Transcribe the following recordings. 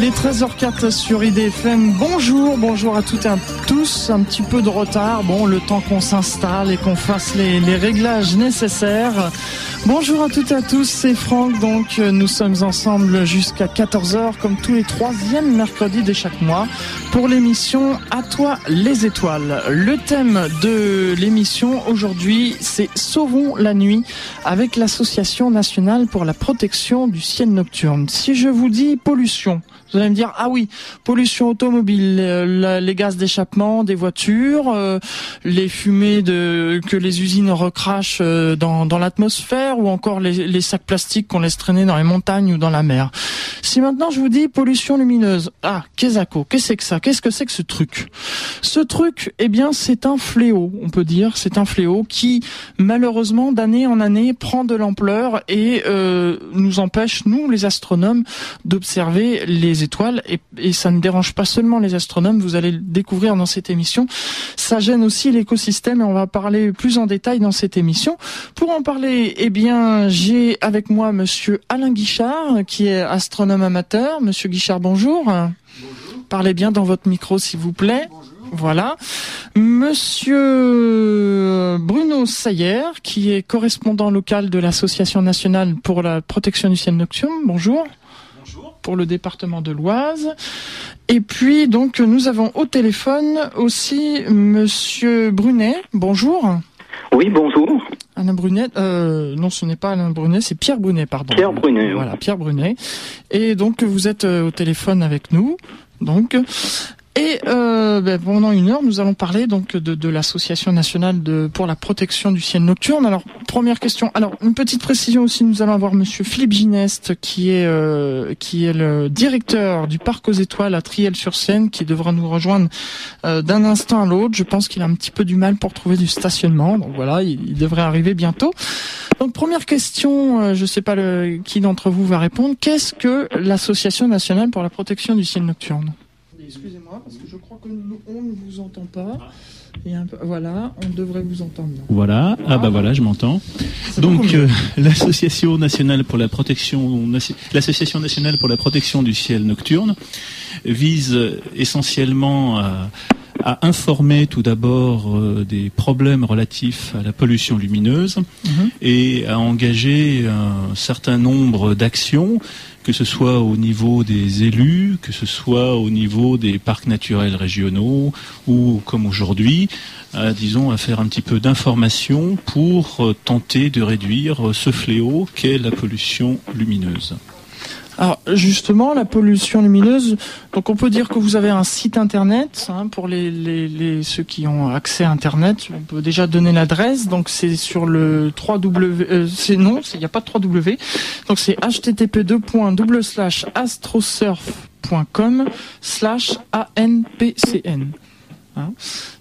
Il est 13h04 sur IDFM. Bonjour, bonjour à toutes et à tous. Un petit peu de retard. Bon, le temps qu'on s'installe et qu'on fasse les, réglages nécessaires. Bonjour à toutes et à tous, c'est Franck. Donc, nous sommes ensemble jusqu'à 14h, comme tous les troisièmes mercredis de chaque mois, pour l'émission À toi les étoiles. Le thème de l'émission aujourd'hui, c'est Sauvons la nuit avec l'Association nationale pour la protection du ciel nocturne. Si je vous dis pollution, vous allez me dire ah oui, pollution automobile, euh, les gaz d'échappement des voitures, euh, les fumées que les usines recrachent euh, dans, l'atmosphère ou encore les sacs plastiques qu'on laisse traîner dans les montagnes ou dans la mer. Si maintenant je vous dis pollution lumineuse, ah qu'est-ce que c'est que ça? Qu'est-ce que c'est que ce truc? Ce truc, eh bien c'est un fléau, on peut dire, c'est un fléau qui malheureusement d'année en année prend de l'ampleur et nous empêche nous les astronomes d'observer les étoiles et, et, ça ne dérange pas seulement les astronomes, vous allez le découvrir dans cette émission. Ça gêne aussi l'écosystème et on va parler plus en détail dans cette émission. Pour en parler, eh bien, j'ai avec moi monsieur Alain Guichard qui est astronome amateur. Monsieur Guichard, bonjour. Bonjour. Parlez bien dans votre micro s'il vous plaît. Bonjour. Voilà. Monsieur Bruno Sayer, qui est correspondant local de l'Association nationale pour la protection du ciel nocturne. Bonjour pour le département de l'Oise. Et puis donc nous avons au téléphone aussi Monsieur Brunet. Bonjour. Oui, bonjour. Alain Brunet, euh, non, ce n'est pas Alain Brunet, c'est Pierre Brunet, pardon. Pierre Brunet. Voilà, Pierre Brunet. Et donc vous êtes au téléphone avec nous. Donc, et euh, ben, pendant une heure, nous allons parler donc de, de l'association nationale de, pour la protection du ciel nocturne. Alors première question. Alors une petite précision aussi, nous allons avoir Monsieur Philippe Gineste qui est euh, qui est le directeur du parc aux étoiles à Triel-sur-Seine, qui devra nous rejoindre euh, d'un instant à l'autre. Je pense qu'il a un petit peu du mal pour trouver du stationnement, donc voilà, il, il devrait arriver bientôt. Donc première question, euh, je ne sais pas le, qui d'entre vous va répondre. Qu'est-ce que l'association nationale pour la protection du ciel nocturne? Excusez-moi, parce que je crois qu'on ne vous entend pas. Et un peu, voilà, on devrait vous entendre. Là. Voilà. ah bah voilà, je m'entends. Donc euh, l'association nationale pour la protection, l'association nationale pour la protection du ciel nocturne vise essentiellement à, à informer tout d'abord euh, des problèmes relatifs à la pollution lumineuse -hmm. et à engager un certain nombre d'actions que ce soit au niveau des élus, que ce soit au niveau des parcs naturels régionaux, ou comme aujourd'hui, euh, disons, à faire un petit peu d'information pour euh, tenter de réduire ce fléau qu'est la pollution lumineuse. Alors justement, la pollution lumineuse, donc on peut dire que vous avez un site internet hein, pour les, les, les, ceux qui ont accès à internet. On peut déjà donner l'adresse, donc c'est sur le 3W. Euh, c'est non, il n'y a pas de 3W. Donc c'est http://astrosurf.com slash anpcn. Hein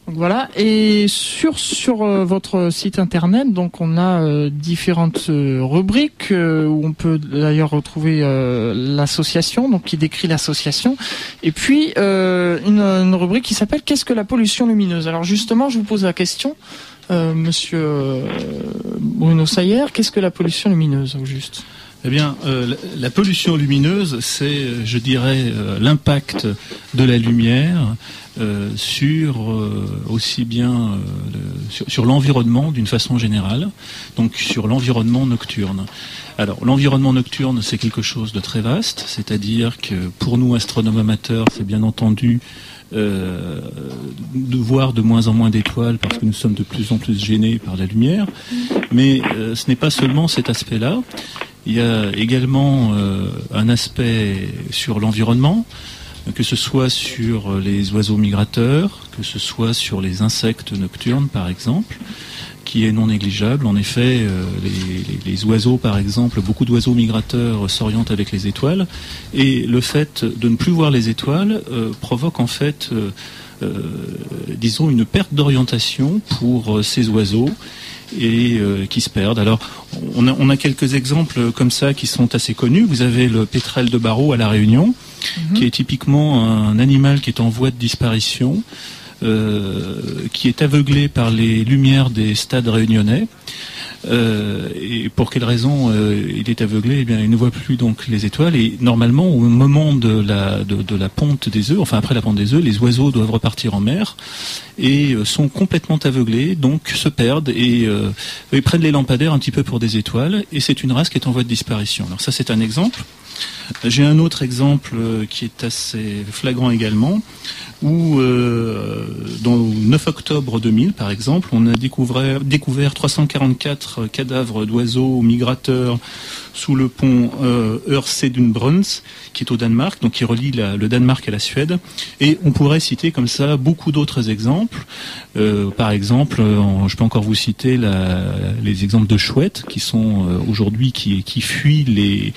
donc voilà. Et sur sur euh, votre site internet, donc on a euh, différentes euh, rubriques où on peut d'ailleurs retrouver l'association, donc qui décrit l'association, et puis une, rubrique qui s'appelle Qu'est-ce que la pollution lumineuse? Alors justement, je vous pose la question. Monsieur Bruno Sayer, qu'est-ce que la pollution lumineuse au juste? Eh bien, la, pollution lumineuse, c'est, je dirais, l'impact de la lumière euh, sur aussi bien sur, sur l'environnement d'une façon générale, donc sur l'environnement nocturne. Alors, l'environnement nocturne, c'est quelque chose de très vaste, c'est-à-dire que pour nous, astronomes amateurs, c'est bien entendu euh, de voir de moins en moins d'étoiles parce que nous sommes de plus en plus gênés par la lumière. Mais euh, ce n'est pas seulement cet aspect-là. Il y a également euh, un aspect sur l'environnement, que ce soit sur les oiseaux migrateurs, que ce soit sur les insectes nocturnes par exemple qui est non négligeable. En effet, euh, les, oiseaux, par exemple, beaucoup d'oiseaux migrateurs s'orientent avec les étoiles, et le fait de ne plus voir les étoiles euh, provoque en fait, euh, disons, une perte d'orientation pour ces oiseaux et euh, qui se perdent. Alors, on a, on a, quelques exemples comme ça qui sont assez connus. Vous avez le pétrel de barreau à La Réunion, -hmm. qui est typiquement un animal qui est en voie de disparition. qui est aveuglé par les lumières des stades réunionnais. Euh, et pour quelle raison euh, il est aveuglé? Eh bien, il ne voit plus donc les étoiles. Et normalement, au moment de la de, la ponte des œufs, enfin après la ponte des œufs, les oiseaux doivent repartir en mer et euh, sont complètement aveuglés, donc se perdent et, prennent les lampadaires un petit peu pour des étoiles. Et c'est une race qui est en voie de disparition. Alors ça, c'est un exemple. J'ai un autre exemple qui est assez flagrant également où dans le 9 octobre 2000, par exemple, on a découvert, découvert 344 cadavres d'oiseaux migrateurs sous le pont euh, qui est au Danemark, donc qui relie le Danemark à la Suède. Et on pourrait citer comme ça beaucoup d'autres exemples. Euh, par exemple, je peux encore vous citer les exemples de chouettes qui sont euh, aujourd'hui qui, qui fuient les,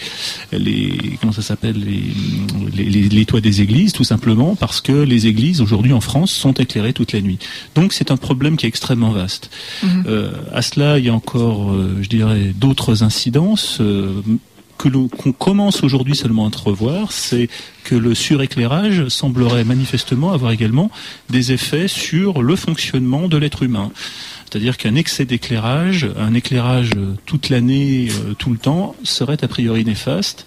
les comment ça s'appelle les, les, les, toits des églises, tout simplement parce que les églises aujourd'hui en France sont éclairées toute la nuit. Donc c'est un problème qui est extrêmement vaste. Mhm. Euh, à cela, il y a encore, je dirais, d'autres incidences que qu'on commence aujourd'hui seulement à entrevoir, c'est que le suréclairage semblerait manifestement avoir également des effets sur le fonctionnement de l'être humain. C'est-à-dire qu'un excès d'éclairage, un éclairage toute l'année, euh, tout le temps, serait a priori néfaste.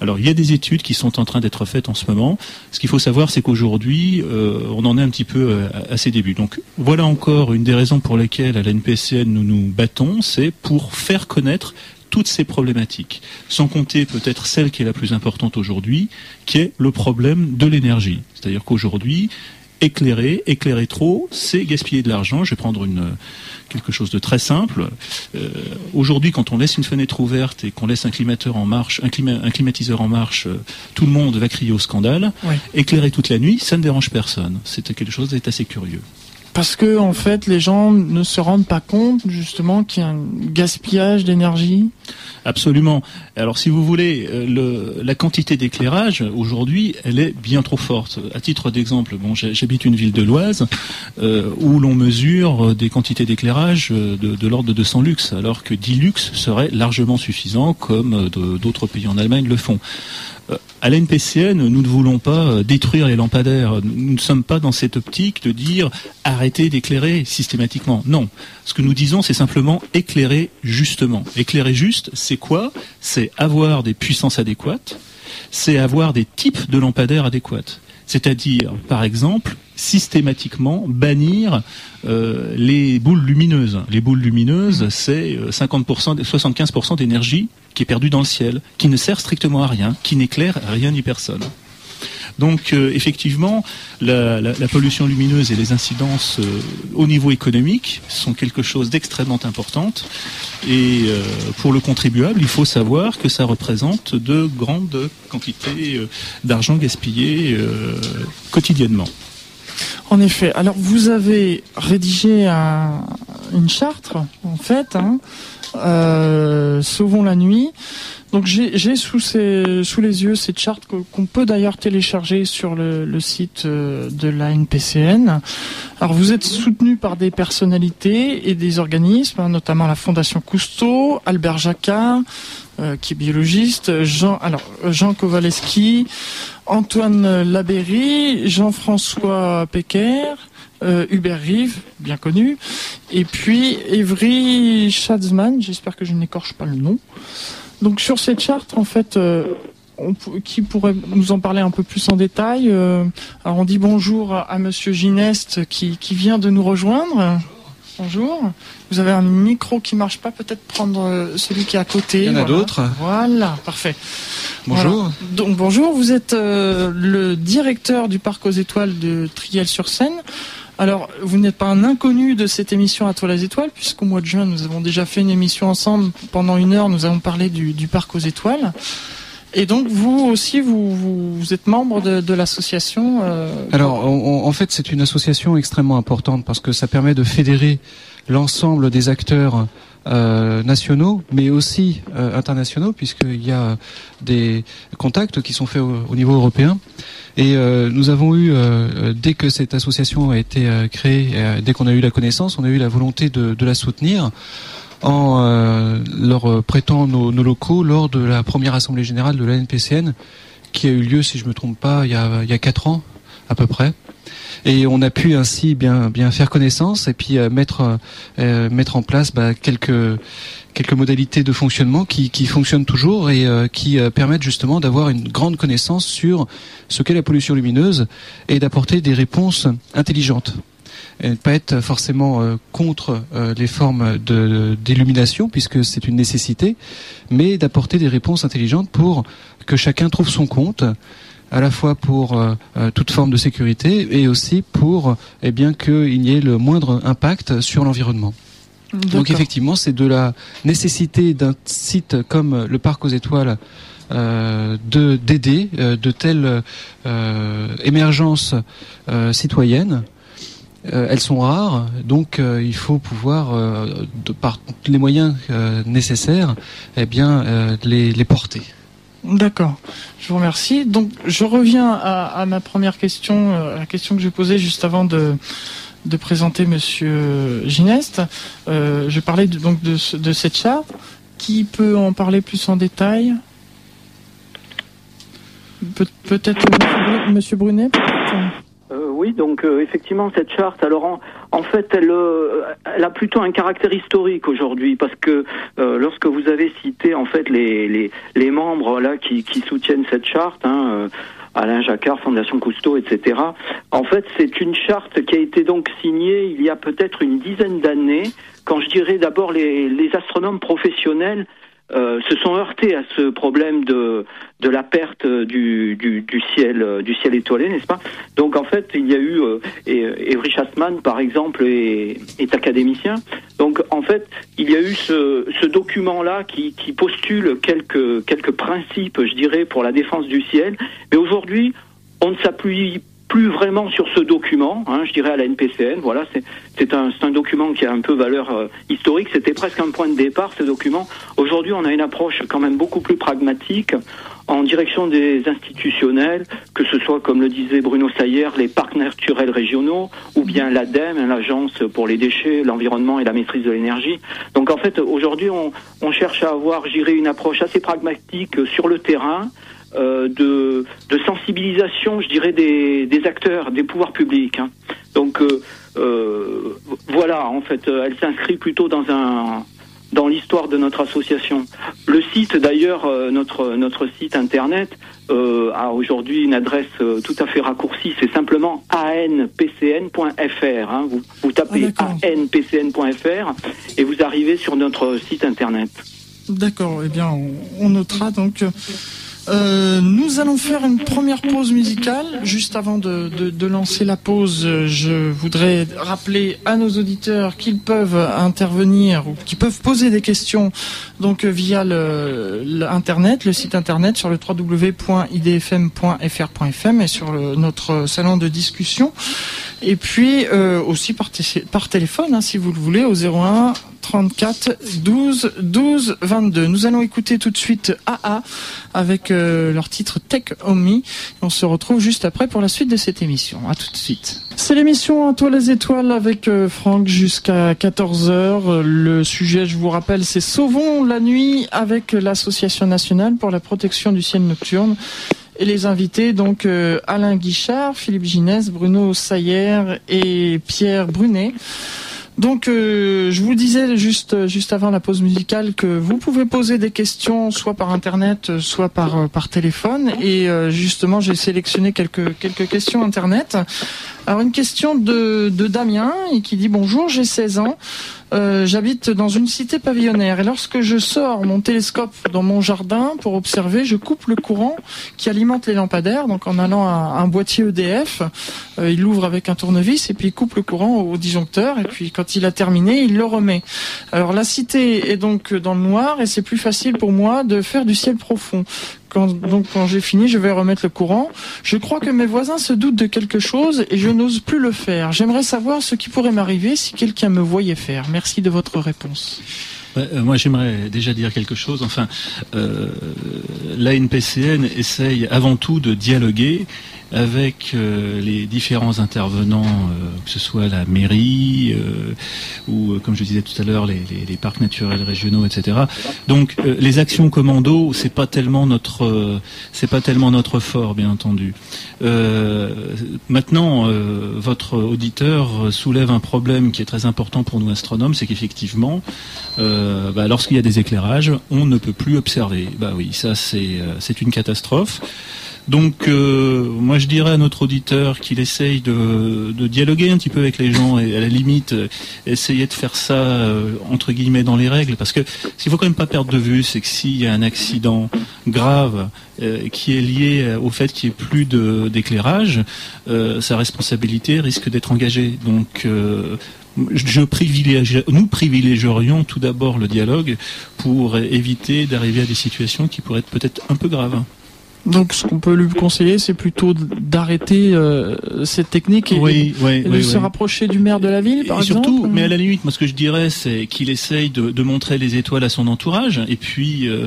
Alors il y a des études qui sont en train d'être faites en ce moment. Ce qu'il faut savoir, c'est qu'aujourd'hui, euh, on en est un petit peu euh, à, ses débuts. Donc voilà encore une des raisons pour lesquelles à la NPCN nous nous battons, c'est pour faire connaître toutes ces problématiques, sans compter peut-être celle qui est la plus importante aujourd'hui, qui est le problème de l'énergie. C'est-à-dire qu'aujourd'hui, éclairer, éclairer trop, c'est gaspiller de l'argent. Je vais prendre une, quelque chose de très simple. Euh, aujourd'hui, quand on laisse une fenêtre ouverte et qu'on laisse un climateur en marche, un, climatiseur en marche, euh, tout le monde va crier au scandale. Éclairer toute la nuit, ça ne dérange personne. C'est quelque chose d'assez curieux. Parce que en fait, les gens ne se rendent pas compte justement qu'il y a un gaspillage d'énergie. Absolument. Alors, si vous voulez, euh, le, la quantité d'éclairage aujourd'hui, elle est bien trop forte. À titre d'exemple, bon, j'habite une ville de l'Oise euh, où l'on mesure des quantités d'éclairage de, de l'ordre de 200 lux, alors que 10 lux serait largement suffisant, comme d'autres pays en Allemagne le font. Euh, à l'NPCN, nous ne voulons pas euh, détruire les lampadaires. Nous ne sommes pas dans cette optique de dire arrêtez d'éclairer systématiquement. Non. Ce que nous disons, c'est simplement éclairer justement. Éclairer juste, c'est quoi? C'est avoir des puissances adéquates, c'est avoir des types de lampadaires adéquats. C'est-à-dire, par exemple, systématiquement bannir euh, les boules lumineuses. Les boules lumineuses, c'est 50%, 75% d'énergie qui est perdue dans le ciel, qui ne sert strictement à rien, qui n'éclaire rien ni personne. Donc euh, effectivement, la, pollution lumineuse et les incidences euh, au niveau économique sont quelque chose d'extrêmement important. Et pour le contribuable, il faut savoir que ça représente de grandes quantités d'argent gaspillé quotidiennement. En effet. Alors vous avez rédigé une charte, en fait, hein, euh, Sauvons la nuit. Donc j'ai sous, sous les yeux cette charte qu'on peut d'ailleurs télécharger sur le, site euh, de la NPCN. Alors vous êtes soutenu par des personnalités et des organismes, hein, notamment la Fondation Cousteau, Albert Jacquard, euh, qui est biologiste, Jean, alors Jean Kowaleski, Antoine Labéry, Jean-François Pecker, euh, Hubert Rive, bien connu, et puis Evry Schatzman, j'espère que je n'écorche pas le nom. Donc sur cette charte, en fait, euh, on, qui pourrait nous en parler un peu plus en détail euh, Alors on dit bonjour à, Monsieur Gineste qui, qui vient de nous rejoindre. Bonjour. Vous avez un micro qui marche pas, peut-être prendre celui qui est à côté. Il y en a d'autres. Voilà, parfait. Bonjour. Donc bonjour, vous êtes euh, le directeur du parc aux étoiles de Triel-sur-Seine. Alors, vous n'êtes pas un inconnu de cette émission à toi les étoiles, puisqu'au mois de juin, nous avons déjà fait une émission ensemble. Pendant une heure, nous avons parlé du, parc aux étoiles. Et donc vous aussi, vous, êtes membre de, l'association euh, Alors en fait c'est une association extrêmement importante parce que ça permet de fédérer l'ensemble des acteurs euh, nationaux, mais aussi euh, internationaux, puisqu'il y a des contacts qui sont faits au, niveau européen. Et euh, nous avons eu, dès que cette association a été créée, dès qu'on a eu la connaissance, on a eu la volonté de, de la soutenir en leur prêtant nos, nos, locaux lors de la première assemblée générale de la NPCN, qui a eu lieu, si je me trompe pas, il y a, il y a quatre ans, à peu près. Et on a pu ainsi bien bien faire connaissance et puis mettre mettre en place bah, quelques quelques modalités de fonctionnement qui, fonctionnent toujours et qui permettent justement d'avoir une grande connaissance sur ce qu'est la pollution lumineuse et d'apporter des réponses intelligentes et ne pas être forcément euh, contre euh, les formes d'illumination puisque c'est une nécessité, mais d'apporter des réponses intelligentes pour que chacun trouve son compte à la fois pour euh, toute forme de sécurité et aussi pour eh bien qu'il y ait le moindre impact sur l'environnement. Donc effectivement, c'est de la nécessité d'un site comme le parc aux étoiles de d'aider de telles émergences citoyennes euh, elles sont rares, donc euh, il faut pouvoir, euh, de, par les moyens nécessaires, eh bien, les, les porter. D'accord, je vous remercie. Donc je reviens à, ma première question, à la question que j'ai posée juste avant de, présenter Monsieur Gineste. Euh, je parlais de, donc de, de, cette charte. Qui peut en parler plus en détail? Peut-être Monsieur Brunet oui, donc euh, effectivement cette charte, alors en, fait, elle, euh, elle, a plutôt un caractère historique aujourd'hui parce que euh, lorsque vous avez cité en fait les, les, les membres là qui, qui soutiennent cette charte, hein, Alain Jacquard, Fondation Cousteau, etc. En fait, c'est une charte qui a été donc signée il y a peut-être une dizaine d'années, quand je dirais d'abord les, les astronomes professionnels euh, se sont heurtés à ce problème de, de la perte du, du, du ciel du ciel étoilé, n'est-ce pas? Donc en fait, il y a eu euh, et Evry Chastman, par exemple, est, est, académicien. Donc en fait, il y a eu ce, ce document-là qui, qui postule quelques quelques principes, je dirais, pour la défense du ciel. Mais aujourd'hui, on ne s'appuie plus vraiment sur ce document, hein, je dirais à la NPCN. Voilà, c'est un, un document qui a un peu valeur euh, historique. C'était presque un point de départ, ce document. Aujourd'hui, on a une approche quand même beaucoup plus pragmatique en direction des institutionnels, que ce soit, comme le disait Bruno Sayer, les parcs naturels régionaux, ou bien l'ADEME, l'Agence pour les déchets, l'environnement et la maîtrise de l'énergie. Donc en fait, aujourd'hui, on, on cherche à avoir, j'irai, une approche assez pragmatique sur le terrain, euh, de, de, sensibilisation, je dirais, des, des, acteurs, des pouvoirs publics. Hein. Donc euh, euh, voilà, en fait, elle s'inscrit plutôt dans un dans l'histoire de notre association. Le site, d'ailleurs, notre notre site internet a aujourd'hui une adresse tout à fait raccourcie. C'est simplement anpcn.fr. Hein. Vous, vous tapez ah, anpcn.fr et vous arrivez sur notre site internet. D'accord. Eh bien, on, on notera donc. Euh, nous allons faire une première pause musicale. Juste avant de, de, de, lancer la pause, je voudrais rappeler à nos auditeurs qu'ils peuvent intervenir ou qu'ils peuvent poser des questions donc via le, internet, le site internet sur le www.idfm.fr.fm et sur le, notre salon de discussion. Et puis euh, aussi par, téléphone, hein, si vous le voulez, au 01 34 12 12 22. Nous allons écouter tout de suite AA avec euh, leur titre Tech Me. On se retrouve juste après pour la suite de cette émission. À tout de suite. C'est l'émission Toi les étoiles avec euh, Franck jusqu'à 14h. Le sujet, je vous rappelle, c'est Sauvons la nuit avec l'association nationale pour la protection du ciel nocturne. Et les invités, donc euh, Alain Guichard, Philippe Ginès, Bruno Sayer et Pierre Brunet. Donc, euh, je vous disais juste juste avant la pause musicale que vous pouvez poser des questions soit par internet, soit par euh, par téléphone. Et justement, j'ai sélectionné quelques quelques questions internet. Alors, une question de Damien qui dit bonjour, j'ai 16 ans. Euh, j'habite dans une cité pavillonnaire et lorsque je sors mon télescope dans mon jardin pour observer, je coupe le courant qui alimente les lampadaires. Donc en allant à un boîtier EDF, euh, il l'ouvre avec un tournevis et puis il coupe le courant au disjoncteur et puis quand il a terminé, il le remet. Alors la cité est donc dans le noir et c'est plus facile pour moi de faire du ciel profond donc quand j'ai fini, je vais remettre le courant. Je crois que mes voisins se doutent de quelque chose et je n'ose plus le faire. J'aimerais savoir ce qui pourrait m'arriver si quelqu'un me voyait faire. Merci de votre réponse. Euh, moi, j'aimerais déjà dire quelque chose. Enfin, euh, la NPCN essaye avant tout de dialoguer avec euh, les différents intervenants, euh, que ce soit la mairie euh, ou, comme je disais tout à l'heure, les, les, parcs naturels régionaux, etc. Donc, les actions commando, c'est pas tellement notre, c'est pas tellement notre fort, bien entendu. maintenant, votre auditeur soulève un problème qui est très important pour nous astronomes, c'est qu'effectivement, bah, lorsqu'il y a des éclairages, on ne peut plus observer. Bah oui, ça c'est c'est une catastrophe. Donc, euh, moi, je dirais à notre auditeur qu'il essaye de, dialoguer un petit peu avec les gens et à la limite euh, essayer de faire ça euh, entre guillemets dans les règles, parce que ce qu'il faut quand même pas perdre de vue, c'est que s'il y a un accident grave qui est lié au fait qu'il n'y ait plus d'éclairage, sa responsabilité risque d'être engagée. Donc je nous privilégierions tout d'abord le dialogue pour éviter d'arriver à des situations qui pourraient être peut-être un peu graves. Donc, ce qu'on peut lui conseiller, c'est plutôt d'arrêter euh, cette technique et, de se rapprocher du maire de la ville, par et exemple. Surtout, mais à la limite, moi, ce que je dirais, c'est qu'il essaye de, montrer les étoiles à son entourage, et puis euh,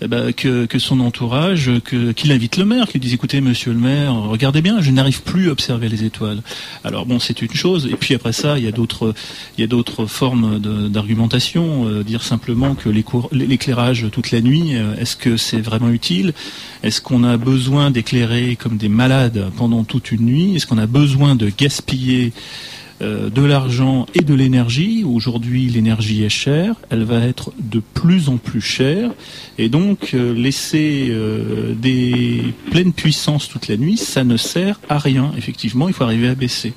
eh ben, que, son entourage, qu'il invite le maire, qu'il dise écoutez, Monsieur le maire, regardez bien, je n'arrive plus à observer les étoiles. Alors bon, c'est une chose, et puis après ça, il y a d'autres, il y a d'autres formes d'argumentation, euh, dire simplement que l'éclairage toute la nuit, est-ce que c'est vraiment utile? Est-ce qu'on on a besoin d'éclairer comme des malades pendant toute une nuit Est-ce qu'on a besoin de gaspiller euh, de l'argent et de l'énergie? Aujourd'hui, l'énergie est chère, elle va être de plus en plus chère, et donc euh, laisser euh, des pleines puissances toute la nuit, ça ne sert à rien. Effectivement, il faut arriver à baisser.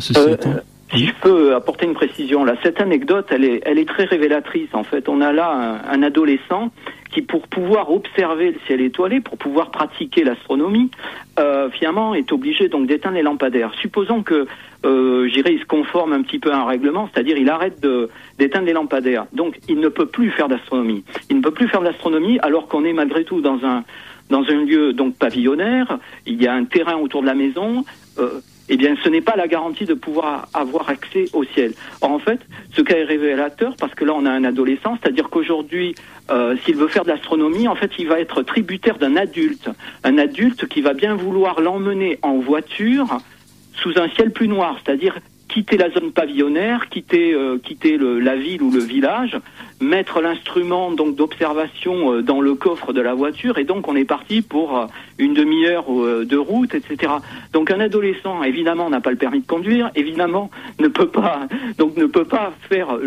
ceci étant... Si je peux apporter une précision là, cette anecdote, elle est, elle est très révélatrice. En fait, on a là un adolescent qui, pour pouvoir observer le ciel étoilé, pour pouvoir pratiquer l'astronomie, euh, finalement est obligé donc d'éteindre les lampadaires. Supposons que, euh, j'irai, il se conforme un petit peu à un règlement, c'est-à-dire il arrête d'éteindre les lampadaires. Donc il ne peut plus faire d'astronomie. Il ne peut plus faire d'astronomie alors qu'on est malgré tout dans un dans un lieu donc pavillonnaire. Il y a un terrain autour de la maison. Euh, eh bien, ce n'est pas la garantie de pouvoir avoir accès au ciel. En fait, ce cas est révélateur parce que là, on a un adolescent, c'est-à-dire qu'aujourd'hui, euh, s'il veut faire de l'astronomie, en fait, il va être tributaire d'un adulte, un adulte qui va bien vouloir l'emmener en voiture sous un ciel plus noir, c'est-à-dire quitter la zone pavillonnaire, quitter, euh, quitter la ville ou le village, mettre l'instrument donc d'observation euh, dans le coffre de la voiture et donc on est parti pour euh, une demi-heure euh, de route, etc. Donc un adolescent évidemment n'a pas le permis de conduire, évidemment ne peut pas donc ne peut pas faire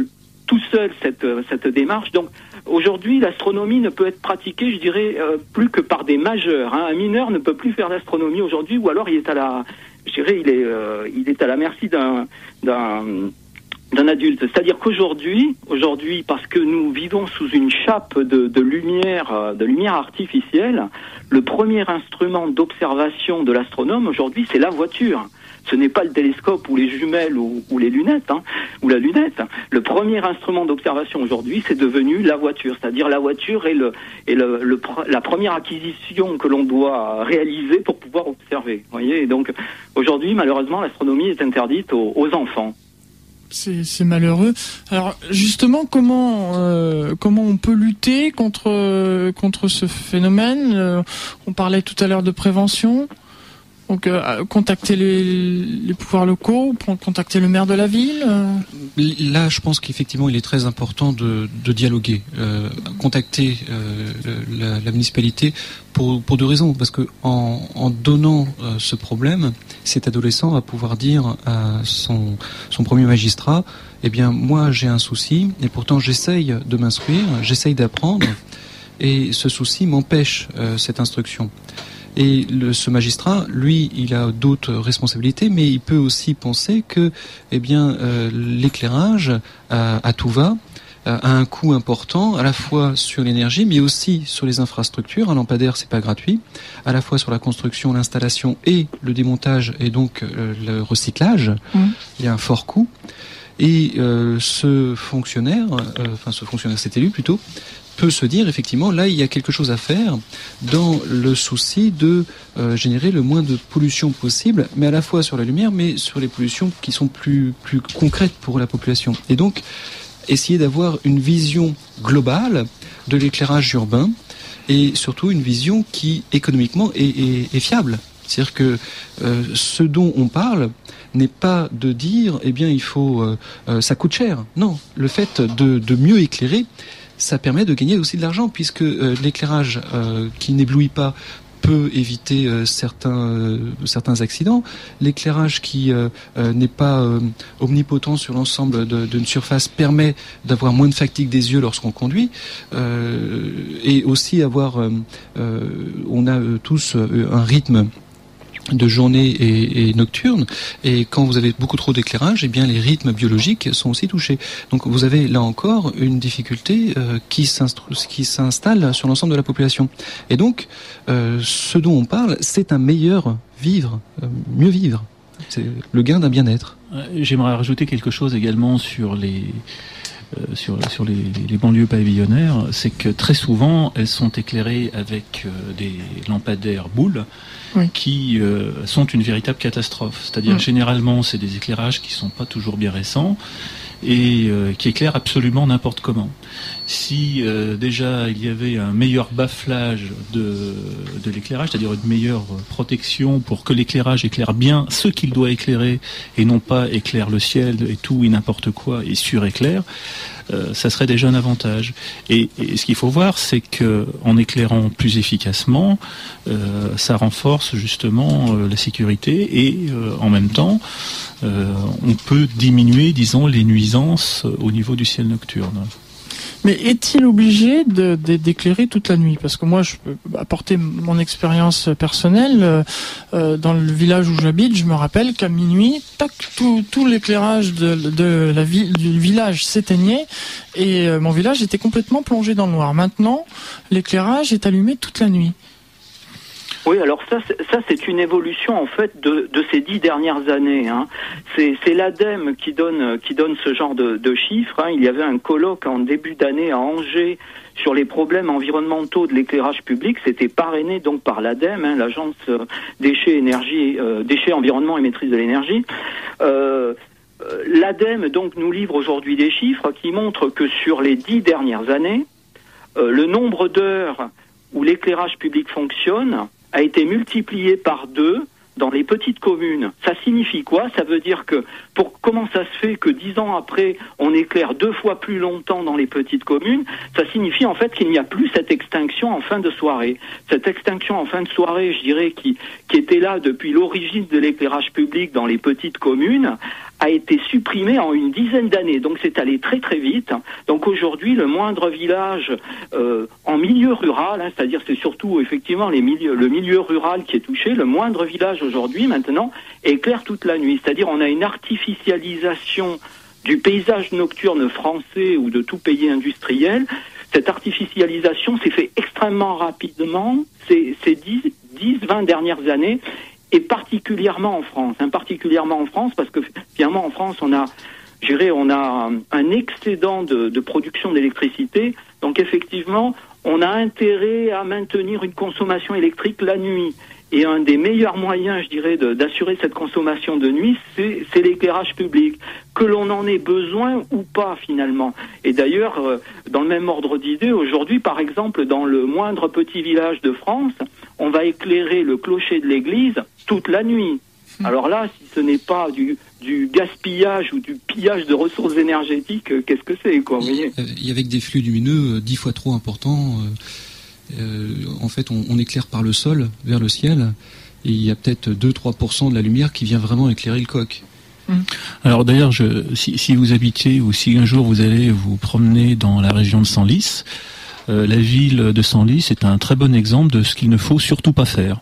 tout seul cette cette démarche. Donc aujourd'hui l'astronomie ne peut être pratiquée, je dirais, plus que par des majeurs. Hein. Un mineur ne peut plus faire d'astronomie aujourd'hui ou alors il est à la je dirais il est il est à la merci d'un d'un adulte. C'est-à-dire qu'aujourd'hui, aujourd'hui, parce que nous vivons sous une chape de, de, lumière, euh, de lumière artificielle, le premier instrument d'observation de l'astronome aujourd'hui, c'est la voiture. Ce n'est pas le télescope ou les jumelles ou, ou les lunettes, hein, ou la lunette. Le premier instrument d'observation aujourd'hui, c'est devenu la voiture. C'est-à-dire la voiture est, le, est le, le, la première acquisition que l'on doit réaliser pour pouvoir observer. Voyez. Et donc aujourd'hui, malheureusement, l'astronomie est interdite aux, aux enfants c'est malheureux. Alors justement, comment euh, comment on peut lutter contre contre ce phénomène? Euh, On parlait tout à l'heure de prévention. Donc, euh, contacter les, pouvoirs locaux, contacter le maire de la ville. Euh. Là, je pense qu'effectivement, il est très important de, dialoguer, euh, contacter la, municipalité pour, pour deux raisons. Parce que en, en donnant ce problème, cet adolescent va pouvoir dire à son, son premier magistrat, eh bien, moi, j'ai un souci, et pourtant, j'essaye de m'instruire, j'essaye d'apprendre, et ce souci m'empêche cette instruction. Et le, ce magistrat, lui, il a d'autres responsabilités, mais il peut aussi penser que, eh bien, euh, l'éclairage à, tout va euh, a un coût important, à la fois sur l'énergie, mais aussi sur les infrastructures. Un lampadaire, c'est pas gratuit. À la fois sur la construction, l'installation et le démontage, et donc euh, le recyclage. Mmh. Il y a un fort coût. Et euh, ce fonctionnaire, enfin ce fonctionnaire, cet élu plutôt, peut se dire effectivement là il y a quelque chose à faire dans le souci de euh, générer le moins de pollution possible, mais à la fois sur la lumière, mais sur les pollutions qui sont plus plus concrètes pour la population. Et donc essayer d'avoir une vision globale de l'éclairage urbain et surtout une vision qui économiquement est, est, fiable. C'est-à-dire que ce dont on parle n'est pas de dire, eh bien, il faut, ça coûte cher. Non, le fait de, de mieux éclairer, ça permet de gagner aussi de l'argent puisque l'éclairage qui n'éblouit pas peut éviter euh, certains euh, certains accidents. L'éclairage qui euh, n'est pas omnipotent sur l'ensemble d'une surface permet d'avoir moins de fatigue des yeux lorsqu'on conduit et aussi avoir on a tous un rythme de journée et, nocturne. Et quand vous avez beaucoup trop d'éclairage, eh bien les rythmes biologiques sont aussi touchés. Donc vous avez là encore une difficulté euh, qui s'installe sur l'ensemble de la population. Et donc euh, ce dont on parle, c'est un meilleur vivre, euh, mieux vivre. C'est le gain d'un bien-être. J'aimerais rajouter quelque chose également sur les euh, sur, sur les, les, banlieues pavillonnaires, c'est que très souvent, elles sont éclairées avec euh, des lampadaires boules qui euh, sont une véritable catastrophe. C'est-à-dire, généralement, c'est des éclairages qui sont pas toujours bien récents et euh, qui éclaire absolument n'importe comment. Si euh, déjà il y avait un meilleur bafflage de, l'éclairage, c'est-à-dire une meilleure protection pour que l'éclairage éclaire bien ce qu'il doit éclairer et non pas éclaire le ciel et tout et n'importe quoi et suréclaire, euh, ça serait déjà un avantage. Et, ce qu'il faut voir, c'est que en éclairant plus efficacement, euh, ça renforce justement la sécurité et en même temps, on peut diminuer, disons, les nuisances au niveau du ciel nocturne. Mais est-il obligé d'éclairer toute la nuit? Parce que moi, je peux apporter mon expérience personnelle. Euh, euh, dans le village où j'habite, je me rappelle qu'à minuit, tac, tout, tout l'éclairage de, de, la ville, du village s'éteignait et euh, mon village était complètement plongé dans le noir. Maintenant, l'éclairage est allumé toute la nuit. Oui, alors ça, ça c'est une évolution en fait de, de ces dix dernières années. Hein. C'est, l'ADEME qui donne qui donne ce genre de, de chiffres. Hein. Il y avait un colloque en début d'année à Angers sur les problèmes environnementaux de l'éclairage public. C'était parrainé donc par l'ADEME, hein, l'agence euh, déchets énergie, euh, déchets environnement et maîtrise de l'énergie. Euh, euh L'ADEME donc nous livre aujourd'hui des chiffres qui montrent que sur les dix dernières années, le nombre d'heures où l'éclairage public fonctionne a été multiplié par deux dans les petites communes. Ça signifie quoi? Ça veut dire que pour comment ça se fait que dix ans après on éclaire deux fois plus longtemps dans les petites communes? Ça signifie en fait qu'il n'y a plus cette extinction en fin de soirée. Cette extinction en fin de soirée, je dirais, qui, qui était là depuis l'origine de l'éclairage public dans les petites communes, a été supprimé en une dizaine d'années. Donc c'est allé très très vite. Donc aujourd'hui, le moindre village euh, en milieu rural, hein, c'est-à-dire c'est surtout effectivement les milieux, le milieu rural qui est touché, le moindre village aujourd'hui maintenant éclaire toute la nuit. C'est-à-dire on a une artificialisation du paysage nocturne français ou de tout pays industriel. Cette artificialisation s'est fait extrêmement rapidement ces, ces 10, 10, 20 dernières années et particulièrement en France, hein, particulièrement en France, parce que finalement en France on a, on a un excédent de, de production d'électricité, donc effectivement on a intérêt à maintenir une consommation électrique la nuit. Et un des meilleurs moyens, je dirais, d'assurer cette consommation de nuit, c'est l'éclairage public, que l'on en ait besoin ou pas finalement. Et d'ailleurs, euh, dans le même ordre d'idée, aujourd'hui, par exemple, dans le moindre petit village de France, on va éclairer le clocher de l'église toute la nuit. Hmm. Alors là, si ce n'est pas du, du gaspillage ou du pillage de ressources énergétiques, euh, qu'est-ce que c'est quoi vous voyez? Il y a avec des flux lumineux euh, dix fois trop importants. Euh, en fait, on, éclaire par le sol vers le ciel, et il y a peut-être 2-3% de la lumière qui vient vraiment éclairer le coq. Mmh. Alors d'ailleurs, si, si, vous habitez ou si un jour vous allez vous promener dans la région de Senlis, euh, la ville de Senlis est un très bon exemple de ce qu'il ne faut surtout pas faire.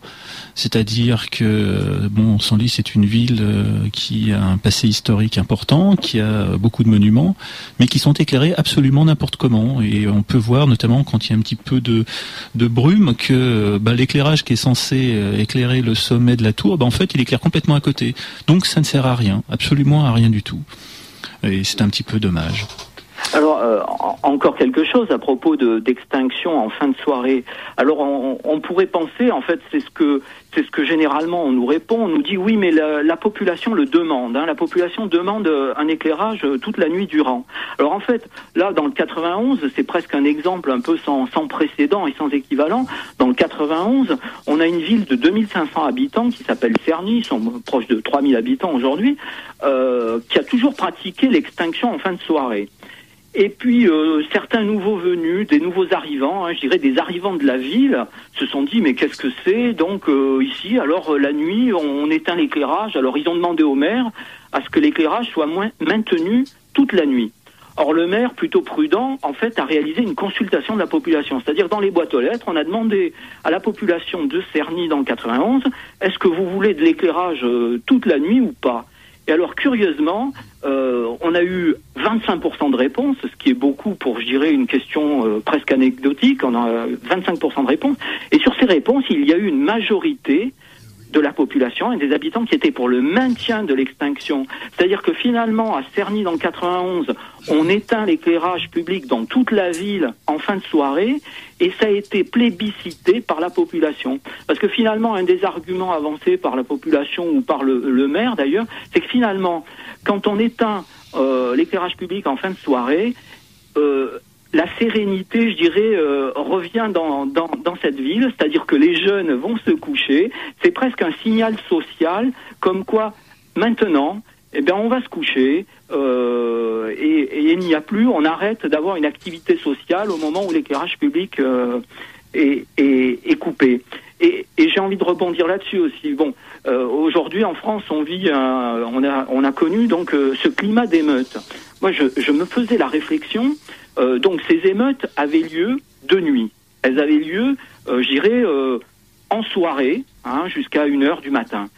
C'est-à-dire que bon, Senlis est une ville euh, qui a un passé historique important, qui a beaucoup de monuments, mais qui sont éclairés absolument n'importe comment. Et on peut voir, notamment quand il y a un petit peu de, de brume, que bah, l'éclairage qui est censé euh, éclairer le sommet de la tour, bah, en fait, il éclaire complètement à côté. Donc ça ne sert à rien, absolument à rien du tout. Et c'est un petit peu dommage. Alors, euh, encore quelque chose à propos d'extinction en fin de soirée. Alors, on, on pourrait penser, en fait, c'est ce que c'est ce que généralement on nous répond. On nous dit oui, mais la, la population le demande. Hein. La population demande euh, un éclairage euh, toute la nuit durant. Alors en fait, là, dans le 91, c'est presque un exemple un peu sans, sans précédent et sans équivalent. Dans le 91, on a une ville de 2500 habitants qui s'appelle Cerny, ils sont proches de 3000 habitants aujourd'hui, euh, qui a toujours pratiqué l'extinction en fin de soirée. Et puis euh, certains nouveaux venus, des nouveaux arrivants, hein, je dirais des arrivants de la ville, se sont dit mais qu'est-ce que c'est donc euh, ici Alors euh, la nuit on, éteint l'éclairage. Alors ils ont demandé au maire à ce que l'éclairage soit moins, maintenu toute la nuit. Or le maire, plutôt prudent, en fait a réalisé une consultation de la population. C'est-à-dire dans les boîtes aux lettres, on a demandé à la population de Cerny dans le 91 est-ce que vous voulez de l'éclairage toute la nuit ou pas et alors, curieusement, euh, on a eu 25% de réponses, ce qui est beaucoup pour, je dirais, une question euh, presque anecdotique. On a 25% de réponses. Et sur ces réponses, il y a eu une majorité de la population et des habitants qui étaient pour le maintien de l'extinction. C'est-à-dire que finalement, à Cerny, dans le 91, on éteint l'éclairage public dans toute la ville en fin de soirée et ça a été plébiscité par la population. Parce que finalement, un des arguments avancés par la population ou par le, maire d'ailleurs, c'est que finalement, quand on éteint euh, l'éclairage public en fin de soirée, euh, la sérénité, je dirais, euh, revient dans, dans, dans, cette ville, c'est-à-dire que les jeunes vont se coucher. C'est presque un signal social, comme quoi maintenant, eh bien, on va se coucher euh, et, et, il n'y a plus, on arrête d'avoir une activité sociale au moment où l'éclairage public euh, est, est, est, coupé. Et, et j'ai envie de rebondir là-dessus aussi. Bon, euh, aujourd'hui en France, on vit, on a, on a connu donc euh, ce climat d'émeute. Moi, je, je me faisais la réflexion euh, donc ces émeutes avaient lieu de nuit. Elles avaient lieu, euh, j'irais, euh, en soirée, hein, jusqu'à une heure du matin.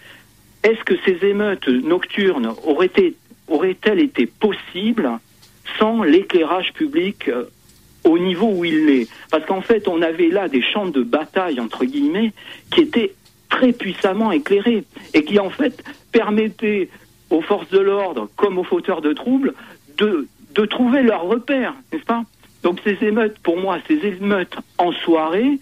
Est-ce que ces émeutes nocturnes auraient-elles auraient été possibles sans l'éclairage public au niveau où il est Parce qu'en fait, on avait là des champs de bataille, entre guillemets, qui étaient très puissamment éclairés et qui, en fait, permettaient aux forces de l'ordre comme aux fauteurs de troubles de, de trouver leur repère, n'est-ce pas? Donc ces émeutes, pour moi, ces émeutes en soirée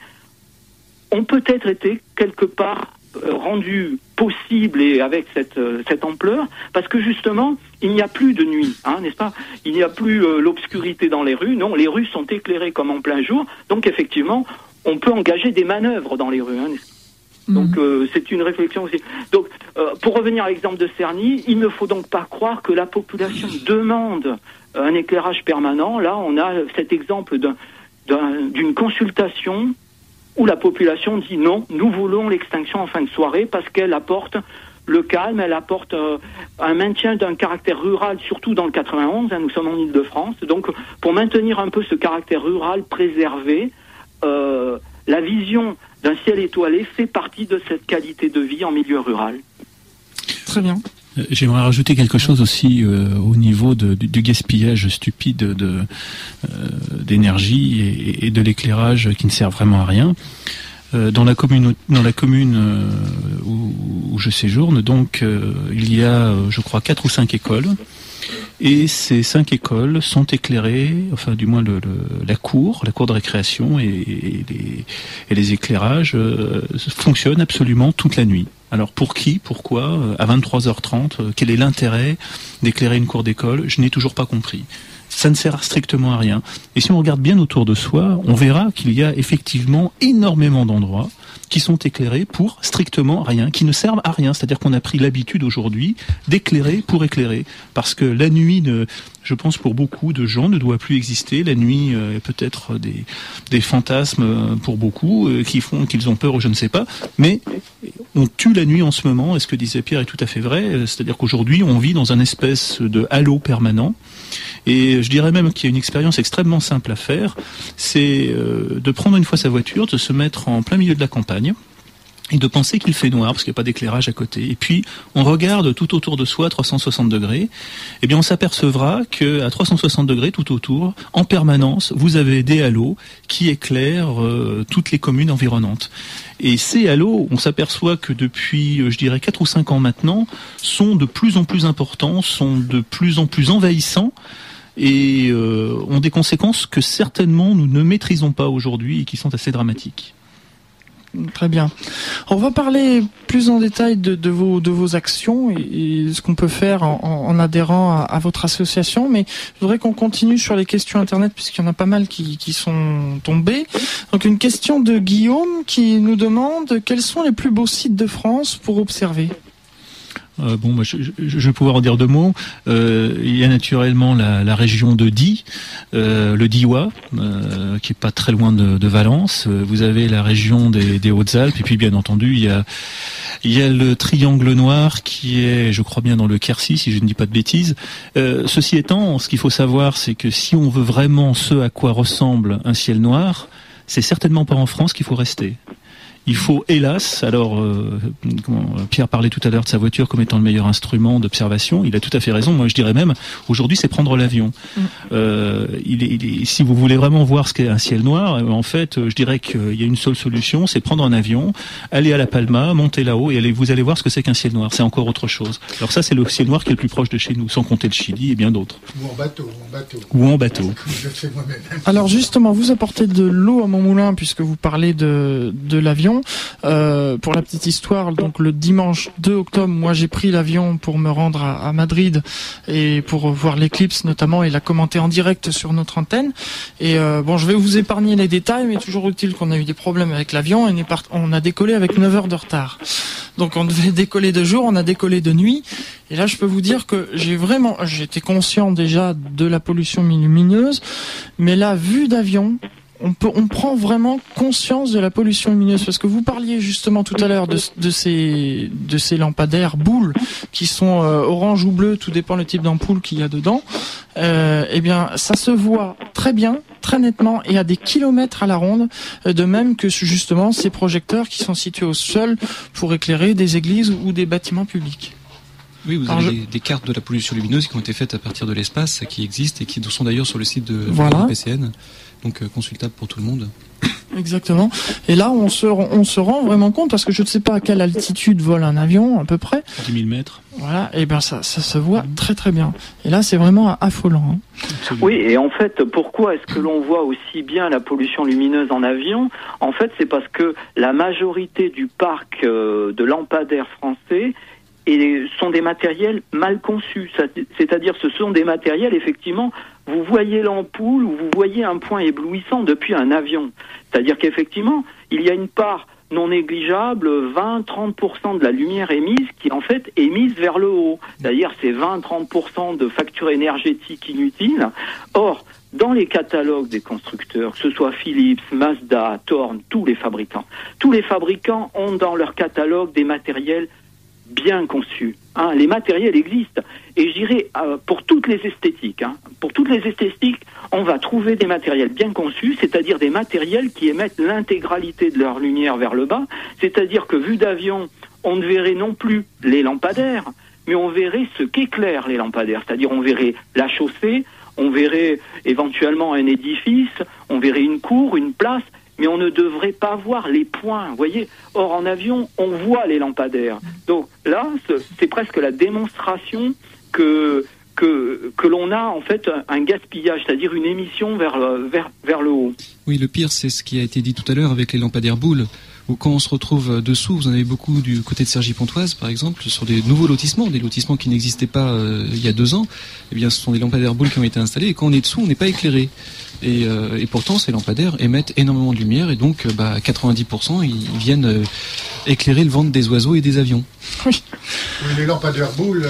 ont peut-être été quelque part euh, rendues possibles et avec cette, euh, cette ampleur, parce que justement, il n'y a plus de nuit, hein, n'est-ce pas? Il n'y a plus euh, l'obscurité dans les rues, non, les rues sont éclairées comme en plein jour, donc effectivement, on peut engager des manœuvres dans les rues, hein, donc mhm. c'est une réflexion aussi. Donc pour revenir à l'exemple de Cerny, il ne faut donc pas croire que la population demande un éclairage permanent. Là, on a cet exemple d'une consultation où la population dit non, nous voulons l'extinction en fin de soirée parce qu'elle apporte le calme, elle apporte euh, un maintien d'un caractère rural, surtout dans le 91, hein, nous sommes en Ile-de-France. Donc, pour maintenir un peu ce caractère rural préservé, euh, la vision d'un ciel étoilé fait partie de cette qualité de vie en milieu rural. Très bien. Euh, j'aimerais rajouter quelque chose aussi euh, au niveau de, du, gaspillage stupide de, euh, d'énergie et, et, de l'éclairage qui ne sert vraiment à rien. dans la commune, dans la commune où, où, je séjourne, donc il y a, je crois, quatre ou cinq écoles. Et ces cinq écoles sont éclairées, enfin du moins le, la cour, la cour de récréation et, les, et les, éclairages fonctionnent absolument toute la nuit. Alors pour qui, pourquoi, euh, à 23h30, euh, quel est l'intérêt d'éclairer une cour d'école? Je n'ai toujours pas compris. Ça ne sert strictement à rien. Et si on regarde bien autour de soi, on verra qu'il y a effectivement énormément d'endroits qui sont éclairés pour strictement rien, qui ne servent à rien. C'est-à-dire qu'on a pris l'habitude aujourd'hui d'éclairer pour éclairer. Parce que la nuit, je pense pour beaucoup de gens, ne doit plus exister. La nuit euh, est peut-être des, des fantasmes euh, pour beaucoup euh, qui font qu'ils ont peur ou je ne sais pas. Mais on tue la nuit en ce moment. Et ce que disait Pierre est tout à fait vrai. C'est-à-dire qu'aujourd'hui, on vit dans un espèce de halo permanent. Et je dirais même qu'il y a une expérience extrêmement simple à faire, c'est de prendre une fois sa voiture, de se mettre en plein milieu de la campagne, et de penser qu'il fait noir parce qu'il n'y a pas d'éclairage à côté. Et puis on regarde tout autour de soi à 360 degrés, eh bien on s'apercevra que à 360 degrés tout autour, en permanence, vous avez des halos qui éclairent euh, toutes les communes environnantes. Et ces halos, on s'aperçoit que depuis, euh, je dirais, 4 ou 5 ans maintenant, sont de plus en plus importants, sont de plus en plus envahissants et ont des conséquences que certainement nous ne maîtrisons pas aujourd'hui et qui sont assez dramatiques. Très bien. On va parler plus en détail de, vos, de vos actions et, ce qu'on peut faire en, adhérant à, votre association, mais je voudrais qu'on continue sur les questions Internet puisqu'il y en a pas mal qui, qui sont tombées. Donc une question de Guillaume qui nous demande quels sont les plus beaux sites de France pour observer? Euh, bon, moi, je, vais pouvoir en dire deux mots. Euh, il y a naturellement la, région de Die, euh, le Diois, qui est pas très loin de, Valence. Vous avez la région des, Hautes-Alpes, et puis bien entendu, il y a il y a le Triangle Noir qui est, je crois bien, dans le Quercy, si je ne dis pas de bêtises. ceci étant, ce qu'il faut savoir, c'est que si on veut vraiment ce à quoi ressemble un ciel noir, c'est certainement pas en France qu'il faut rester. Il faut, hélas, alors euh, Pierre parlait tout à l'heure de sa voiture comme étant le meilleur instrument d'observation. Il a tout à fait raison. Moi, je dirais même, aujourd'hui, c'est prendre l'avion. Mm. Euh, il, est, si vous voulez vraiment voir ce qu'est un ciel noir, euh, en fait, je dirais qu'il y a une seule solution, c'est prendre un avion, aller à La Palma, monter là-haut et aller, vous allez voir ce que c'est qu'un ciel noir. C'est encore autre chose. Alors ça, c'est le ciel noir qui est le plus proche de chez nous, sans compter le Chili et bien d'autres. Ou en bateau. En bateau. Ou en bateau. Alors justement, vous apportez de l'eau à mon moulin puisque vous parlez de, de l'avion. Euh, pour la petite histoire, donc le dimanche 2 octobre, moi j'ai pris l'avion pour me rendre à, Madrid et pour voir l'éclipse notamment et la commenter en direct sur notre antenne. Et euh, bon, je vais vous épargner les détails, mais toujours utile qu'on a eu des problèmes avec l'avion et on a décollé avec 9 heures de retard. Donc on devait décoller de jour, on a décollé de nuit. Et là, je peux vous dire que j'ai vraiment, j'étais conscient déjà de la pollution lumineuse, mais la vue d'avion, on, peut, on prend vraiment conscience de la pollution lumineuse parce que vous parliez justement tout à l'heure de, ces de ces lampadaires boules qui sont euh, orange ou bleu, tout dépend le type d'ampoule qu'il y a dedans. Euh, eh bien, ça se voit très bien, très nettement et à des kilomètres à la ronde. Euh, de même que justement ces projecteurs qui sont situés au sol pour éclairer des églises ou des bâtiments publics. Oui, vous avez des, cartes de la pollution lumineuse qui ont été faites à partir de l'espace, qui existent et qui sont d'ailleurs sur le site de voilà. PCN donc euh, consultable pour tout le monde. Exactement. Et là, on se, on se rend vraiment compte, parce que je ne sais pas à quelle altitude vole un avion, à peu près. 10 000 mètres. Voilà, et bien ça, ça se voit très très bien. Et là, c'est vraiment affolant. Hein. Oui, et en fait, pourquoi est-ce que l'on voit aussi bien la pollution lumineuse en avion? En fait, c'est parce que la majorité du parc euh, de lampadaires français et sont des matériels mal conçus. C'est-à-dire ce sont des matériels, effectivement, vous voyez l'ampoule ou vous voyez un point éblouissant depuis un avion. C'est-à-dire qu'effectivement, il y a une part non négligeable, 20-30% de la lumière émise qui en fait est mise vers le haut. C'est-à-dire c'est 20-30% de factures énergétiques inutiles. Or, dans les catalogues des constructeurs, que ce soit Philips, Mazda, Thorn, tous les fabricants, tous les fabricants ont dans leur catalogue des matériels bien conçu. Hein. Les matériels existent. Et je dirais, euh, pour toutes les esthétiques, hein, pour toutes les esthétiques, on va trouver des matériels bien conçus, c'est-à-dire des matériels qui émettent l'intégralité de leur lumière vers le bas, c'est-à-dire que vu d'avion, on ne verrait non plus les lampadaires, mais on verrait ce qu'éclairent les lampadaires, c'est-à-dire on verrait la chaussée, on verrait éventuellement un édifice, on verrait une cour, une place, mais on ne devrait pas voir les points, voyez. Or, en avion, on voit les lampadaires. Donc là, c'est presque la démonstration que que, l'on a en fait un, gaspillage, c'est-à-dire une émission vers, vers, vers le haut. Oui, le pire, c'est ce qui a été dit tout à l'heure avec les lampadaires boules ou quand on se retrouve dessous, vous en avez beaucoup du côté de Sergi-Pontoise, par exemple, sur des nouveaux lotissements, des lotissements qui n'existaient pas euh, il y a deux ans. Eh bien, ce sont des lampadaires boules qui ont été installés, et quand on est dessous, on n'est pas éclairé. Et, euh, et, pourtant, ces lampadaires émettent énormément de lumière, et donc, euh, bah, 90%, ils, viennent éclairer le ventre des oiseaux et des avions. Oui, les lampadaires boules,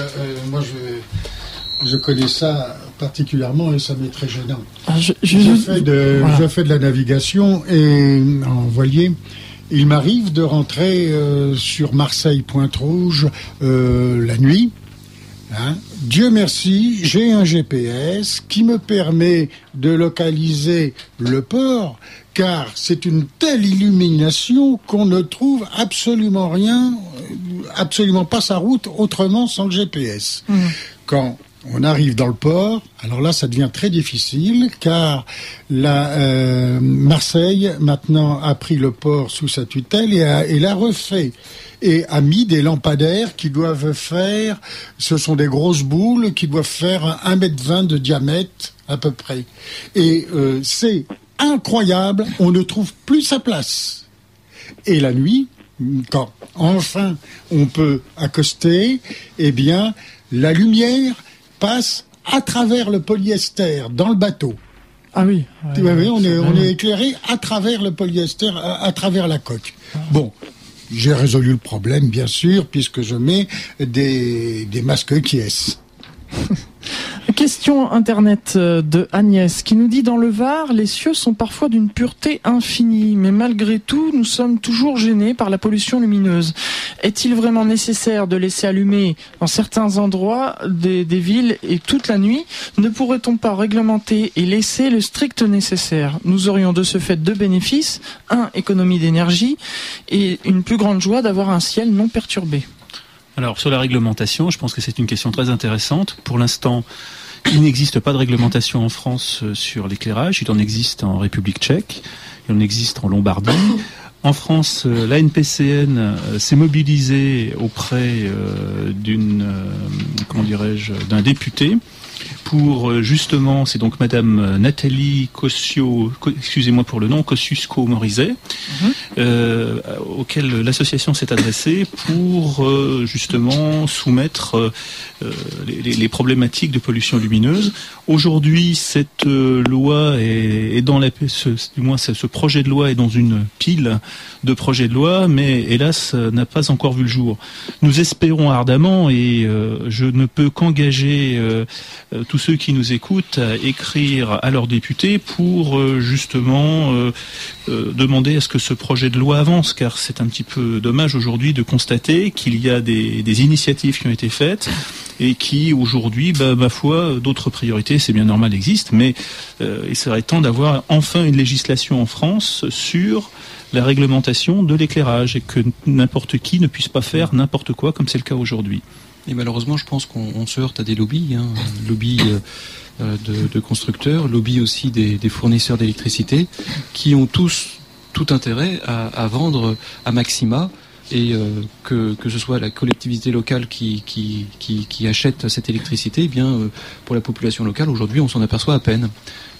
moi, je, je connais ça particulièrement et ça m'est très gênant. Ah, je, fais de, je, fais de, la navigation et en voilier il m'arrive de rentrer euh, sur Marseille-Pointe-Rouge euh, la nuit. Hein? Dieu merci, j'ai un GPS qui me permet de localiser le port, car c'est une telle illumination qu'on ne trouve absolument rien, euh, absolument pas sa route autrement sans le GPS. Mmh. Quand on arrive dans le port. Alors là, ça devient très difficile car euh, Marseille maintenant a pris le port sous sa tutelle et, a, l'a refait et a mis des lampadaires qui doivent faire, ce sont des grosses boules qui doivent faire 1m20 de diamètre à peu près. Et euh, c'est incroyable, on ne trouve plus sa place. Et la nuit, quand enfin on peut accoster, eh bien, la lumière passe à travers le polyester dans le bateau. Ah oui. on, est, éclairé à travers le polyester, à, travers la coque. Bon, j'ai résolu le problème, bien sûr, puisque je mets des, des masques qui est. Question internet euh, de Agnès qui nous dit dans le Var, les cieux sont parfois d'une pureté infinie, mais malgré tout, nous sommes toujours gênés par la pollution lumineuse. Est-il vraiment nécessaire de laisser allumer dans certains endroits des, des villes et toute la nuit? Ne pourrait-on pas réglementer et laisser le strict nécessaire? Nous aurions de ce fait deux bénéfices un, économie d'énergie et une plus grande joie d'avoir un ciel non perturbé. Alors sur la réglementation, je pense que c'est une question très intéressante. Pour l'instant, il n'existe pas de réglementation en France euh, sur l'éclairage. Il en existe en République tchèque, il en existe en Lombardie. En France, euh, l'ANPCN euh, s'est mobilisée auprès d'une, comment dirais-je, d'un député pour euh, justement, c'est donc Madame euh, Nathalie Cossio, excusez-moi pour le nom, Kosciusko-Morizet, mhm. euh, auquel l'association s'est adressée pour justement soumettre les, problématiques de pollution lumineuse. Aujourd'hui, cette loi est, dans la, ce, du moins ce projet de loi est dans une pile de projets de loi, mais hélas n'a pas encore vu le jour. Nous espérons ardemment et je ne peux qu'engager tous ceux qui nous écoutent écrire à leurs députés pour euh, justement euh, euh, demander à ce que ce projet de loi avance, car c'est un petit peu dommage aujourd'hui de constater qu'il y a des, initiatives qui ont été faites et qui aujourd'hui, bah, ma foi, d'autres priorités, c'est bien normal, existent, mais il serait temps d'avoir enfin une législation en France sur la réglementation de l'éclairage et que n'importe qui ne puisse pas faire n'importe quoi comme c'est le cas aujourd'hui. Et malheureusement, je pense qu'on se heurte à des lobbies, hein, lobbies euh, euh, de, constructeurs, lobbies aussi des, fournisseurs d'électricité, qui ont tous tout intérêt à, vendre à maxima et euh, que, que ce soit la collectivité locale qui, qui, qui, achète cette électricité, eh bien pour la population locale aujourd'hui on s'en aperçoit à peine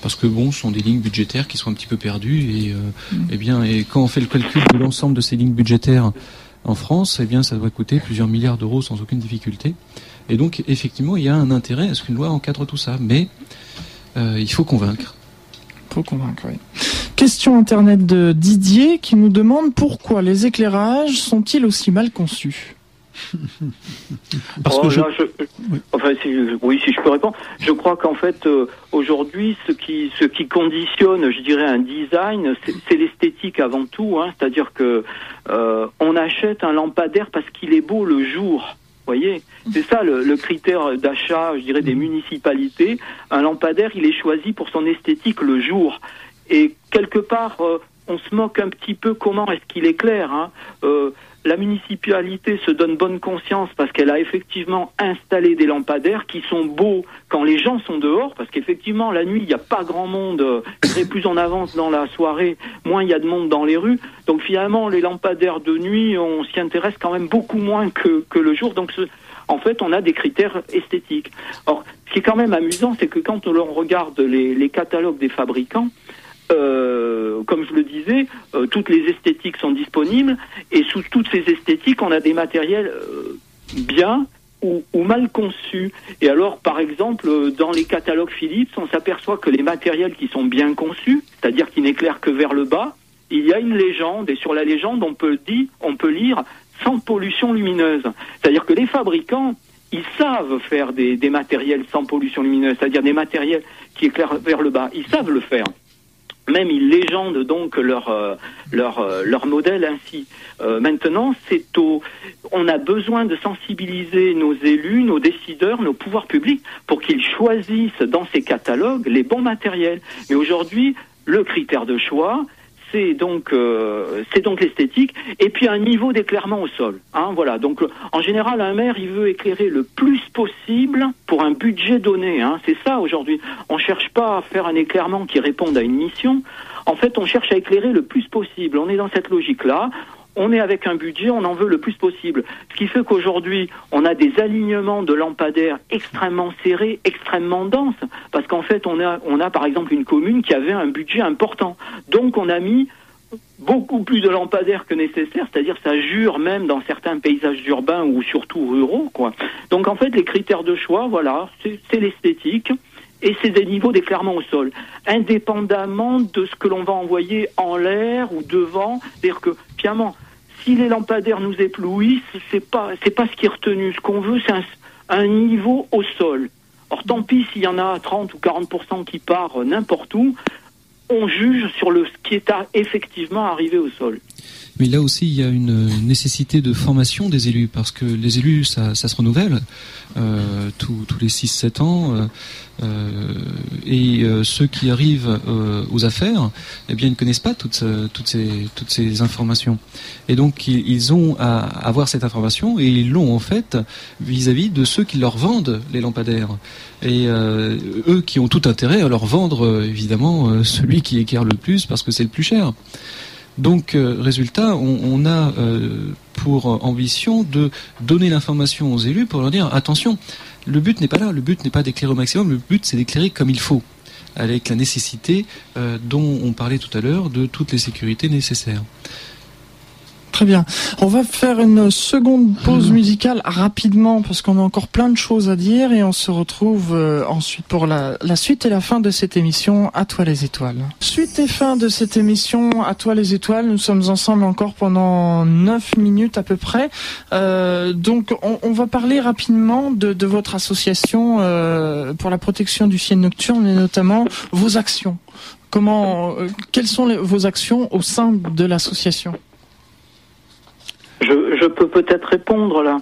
parce que bon, ce sont des lignes budgétaires qui sont un petit peu perdues et, mm. eh bien et quand on fait le calcul de l'ensemble de ces lignes budgétaires en France, eh bien, ça doit coûter plusieurs milliards d'euros sans aucune difficulté. Et donc, effectivement, il y a un intérêt à ce qu'une loi encadre tout ça. Mais euh, il faut convaincre. Il faut convaincre, oui. Question internet de Didier qui nous demande pourquoi les éclairages sont-ils aussi mal conçus? Parce que oh, oui. Enfin, si, oui, si je peux répondre, je crois qu'en fait, euh, aujourd'hui, ce qui, ce qui conditionne, je dirais, un design, c'est l'esthétique avant tout. Hein, C'est-à-dire que euh, on achète un lampadaire parce qu'il est beau le jour. Voyez, c'est ça le, le critère d'achat, je dirais, des municipalités. Un lampadaire, il est choisi pour son esthétique le jour. Et quelque part, euh, on se moque un petit peu comment est-ce qu'il éclaire. Hein. Euh, la municipalité se donne bonne conscience parce qu'elle a effectivement installé des lampadaires qui sont beaux quand les gens sont dehors, parce qu'effectivement la nuit il n'y a pas grand monde, très plus en avance dans la soirée, moins il y a de monde dans les rues. Donc finalement les lampadaires de nuit, on s'y intéresse quand même beaucoup moins que, le jour. Donc en fait on a des critères esthétiques. Or ce qui est quand même amusant, c'est que quand on regarde les catalogues des fabricants, euh, comme je le disais, euh, toutes les esthétiques sont disponibles et sous toutes ces esthétiques, on a des matériels euh, bien ou, ou, mal conçus. Et alors, par exemple, dans les catalogues Philips, on s'aperçoit que les matériels qui sont bien conçus, c'est-à-dire qui n'éclairent que vers le bas, il y a une légende et sur la légende, on peut dire, on peut lire sans pollution lumineuse. C'est-à-dire que les fabricants ils savent faire des, des matériels sans pollution lumineuse, c'est-à-dire des matériels qui éclairent vers le bas. Ils savent le faire même ils légendent donc leur euh, euh, leur modèle ainsi. Euh, maintenant, c'est au on a besoin de sensibiliser nos élus, nos décideurs, nos pouvoirs publics pour qu'ils choisissent dans ces catalogues les bons matériels. Mais aujourd'hui, le critère de choix, c'est donc euh, c'est donc l'esthétique et puis un niveau d'éclairement au sol. Hein, voilà. Donc en général, un maire il veut éclairer le plus possible pour un budget donné. Hein, c'est ça aujourd'hui. On cherche pas à faire un éclairement qui réponde à une mission. En fait, on cherche à éclairer le plus possible. On est dans cette logique-là on est avec un budget, on en veut le plus possible. Ce qui fait qu'aujourd'hui, on a des alignements de lampadaires extrêmement serrés, extrêmement denses, parce qu'en fait, on a, on a par exemple une commune qui avait un budget important. Donc, on a mis beaucoup plus de lampadaires que nécessaire, c'est-à-dire ça jure même dans certains paysages urbains ou surtout ruraux, quoi. Donc, en fait, les critères de choix, voilà, c'est l'esthétique et c'est des niveaux d'éclairement au sol, indépendamment de ce que l'on va envoyer en l'air ou devant. C'est-à-dire que, finalement, si les lampadaires nous éblouissent, c'est pas pas ce qui est retenu. Ce qu'on veut, c'est un, niveau au sol. Or, tant pis s'il y en a 30 ou 40% qui part n'importe où, on juge sur le, ce qui est effectivement arrivé au sol. Mais là aussi, il y a une nécessité de formation des élus, parce que les élus, ça, ça se renouvelle euh, tous, tous les 6-7 ans. Euh, euh, et euh, ceux qui arrivent euh, aux affaires, eh bien, ils ne connaissent pas toutes, toutes, ces, toutes ces informations. Et donc, ils, ont à avoir cette information, et ils l'ont en fait vis-à-vis de ceux qui leur vendent les lampadaires. Et eux qui ont tout intérêt à leur vendre, évidemment, celui qui éclaire le plus, parce que c'est le plus cher. Donc, euh, résultat, on, a euh, pour ambition de donner l'information aux élus pour leur dire attention, le but n'est pas là, le but n'est pas d'éclairer au maximum, le but c'est d'éclairer comme il faut, avec la nécessité euh, dont on parlait tout à l'heure de toutes les sécurités nécessaires. Très bien. On va faire une seconde pause musicale rapidement parce qu'on a encore plein de choses à dire et on se retrouve euh, ensuite pour la, suite et la fin de cette émission À toi les étoiles. Suite et fin de cette émission À toi les étoiles. Nous sommes ensemble encore pendant 9 minutes à peu près. Euh, donc on, va parler rapidement de, votre association euh, pour la protection du ciel nocturne et notamment vos actions. Comment, quelles sont vos actions au sein de l'association? Je, je peux peut-être répondre là.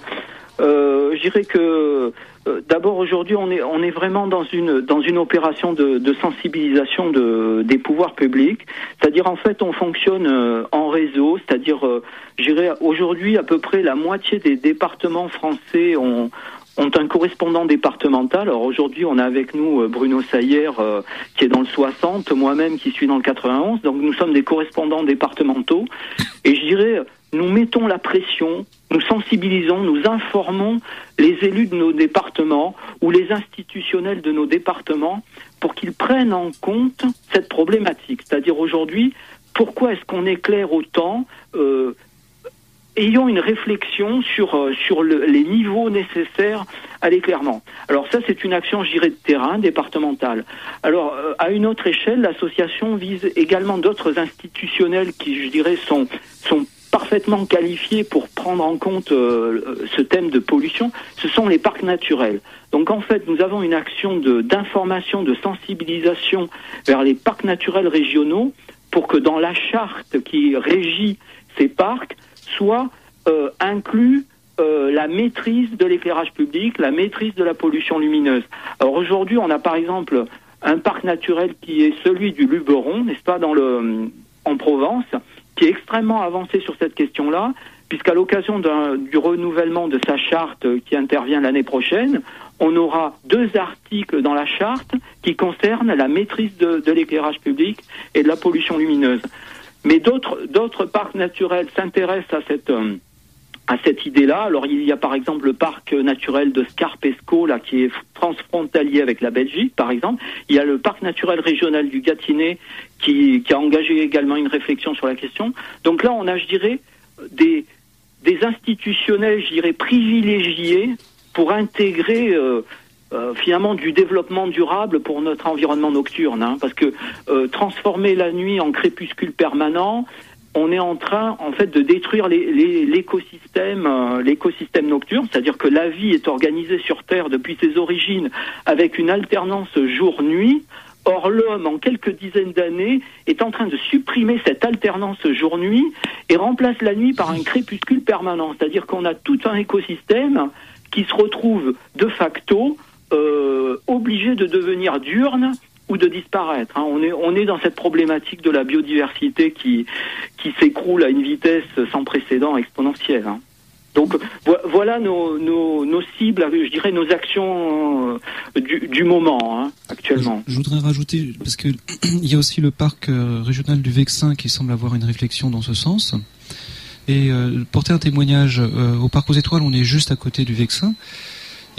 Euh, je dirais que euh, d'abord aujourd'hui on est on est vraiment dans une dans une opération de, de sensibilisation de, des pouvoirs publics, c'est-à-dire en fait on fonctionne euh, en réseau, c'est-à-dire euh, je dirais aujourd'hui à peu près la moitié des départements français ont ont un correspondant départemental. Alors aujourd'hui, on a avec nous euh, Bruno Sayer qui est dans le 60, moi-même qui suis dans le 91. Donc nous sommes des correspondants départementaux. Et je dirais, nous mettons la pression, nous sensibilisons, nous informons les élus de nos départements ou les institutionnels de nos départements pour qu'ils prennent en compte cette problématique. C'est-à-dire aujourd'hui, pourquoi est-ce qu'on éclaire autant euh, Ayons une réflexion sur, euh, sur les niveaux nécessaires à l'éclairement. Alors ça, c'est une action, je dirais, de terrain, départementale. Alors, euh, à une autre échelle, l'association vise également d'autres institutionnels qui, je dirais, sont, sont parfaitement qualifiés pour prendre en compte euh, ce thème de pollution, ce sont les parcs naturels. Donc en fait, nous avons une action d'information, de, sensibilisation vers les parcs naturels régionaux pour que dans la charte qui régit ces parcs soit euh, inclus euh, la maîtrise de l'éclairage public, la maîtrise de la pollution lumineuse. Alors aujourd'hui, on a par exemple un parc naturel qui est celui du Luberon, n'est-ce pas, dans le en Provence, qui est extrêmement avancé sur cette question-là, puisqu'à l'occasion du renouvellement de sa charte qui intervient l'année prochaine, on aura deux articles dans la charte qui concernent la maîtrise de, l'éclairage public et de la pollution lumineuse. Mais d'autres parcs naturels s'intéressent à cette euh, à cette idée-là. Alors il y a par exemple le parc naturel de Scarpesco là qui est transfrontalier avec la Belgique par exemple. Il y a le parc naturel régional du Gâtinais qui, qui a engagé également une réflexion sur la question. Donc là on a je dirais des des institutionnels je dirais privilégiés pour intégrer euh, euh, finalement du développement durable pour notre environnement nocturne, hein, parce que euh, transformer la nuit en crépuscule permanent, on est en train en fait de détruire l'écosystème euh, l'écosystème nocturne, c'est-à-dire que la vie est organisée sur Terre depuis ses origines avec une alternance jour-nuit. Or, l'homme, en quelques dizaines d'années, est en train de supprimer cette alternance jour-nuit et remplace la nuit par un crépuscule permanent. C'est-à-dire qu'on a tout un écosystème qui se retrouve de facto euh, obligé de devenir diurne ou de disparaître. Hein. On, est, on est dans cette problématique de la biodiversité qui, qui s'écroule à une vitesse sans précédent exponentielle. Hein. Donc voilà nos, nos, nos, cibles, je dirais nos actions euh, du, moment hein, actuellement. Je, voudrais rajouter, parce qu'il y a aussi le parc euh, régional du Vexin qui semble avoir une réflexion dans ce sens. Et euh, porter un témoignage au parc aux étoiles, on est juste à côté du Vexin.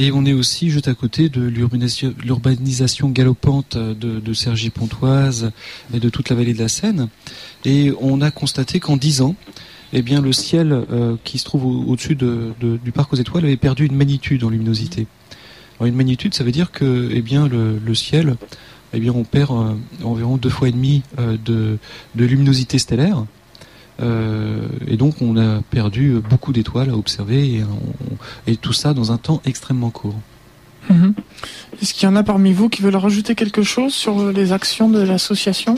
Et on est aussi juste à côté de l'urbanisation galopante de, de Cergy-Pontoise et de toute la vallée de la Seine. Et on a constaté qu'en dix ans, eh bien le ciel euh, qui se trouve au-dessus du parc aux étoiles avait perdu une magnitude en luminosité. Une magnitude, ça veut dire que eh bien le, ciel, eh bien on perd euh, environ deux fois et demi euh, de, luminosité stellaire. Et donc on a perdu beaucoup d'étoiles à observer et, tout ça dans un temps extrêmement court. Mhm. Est-ce qu'il y en a parmi vous qui veulent rajouter quelque chose sur les actions de l'association?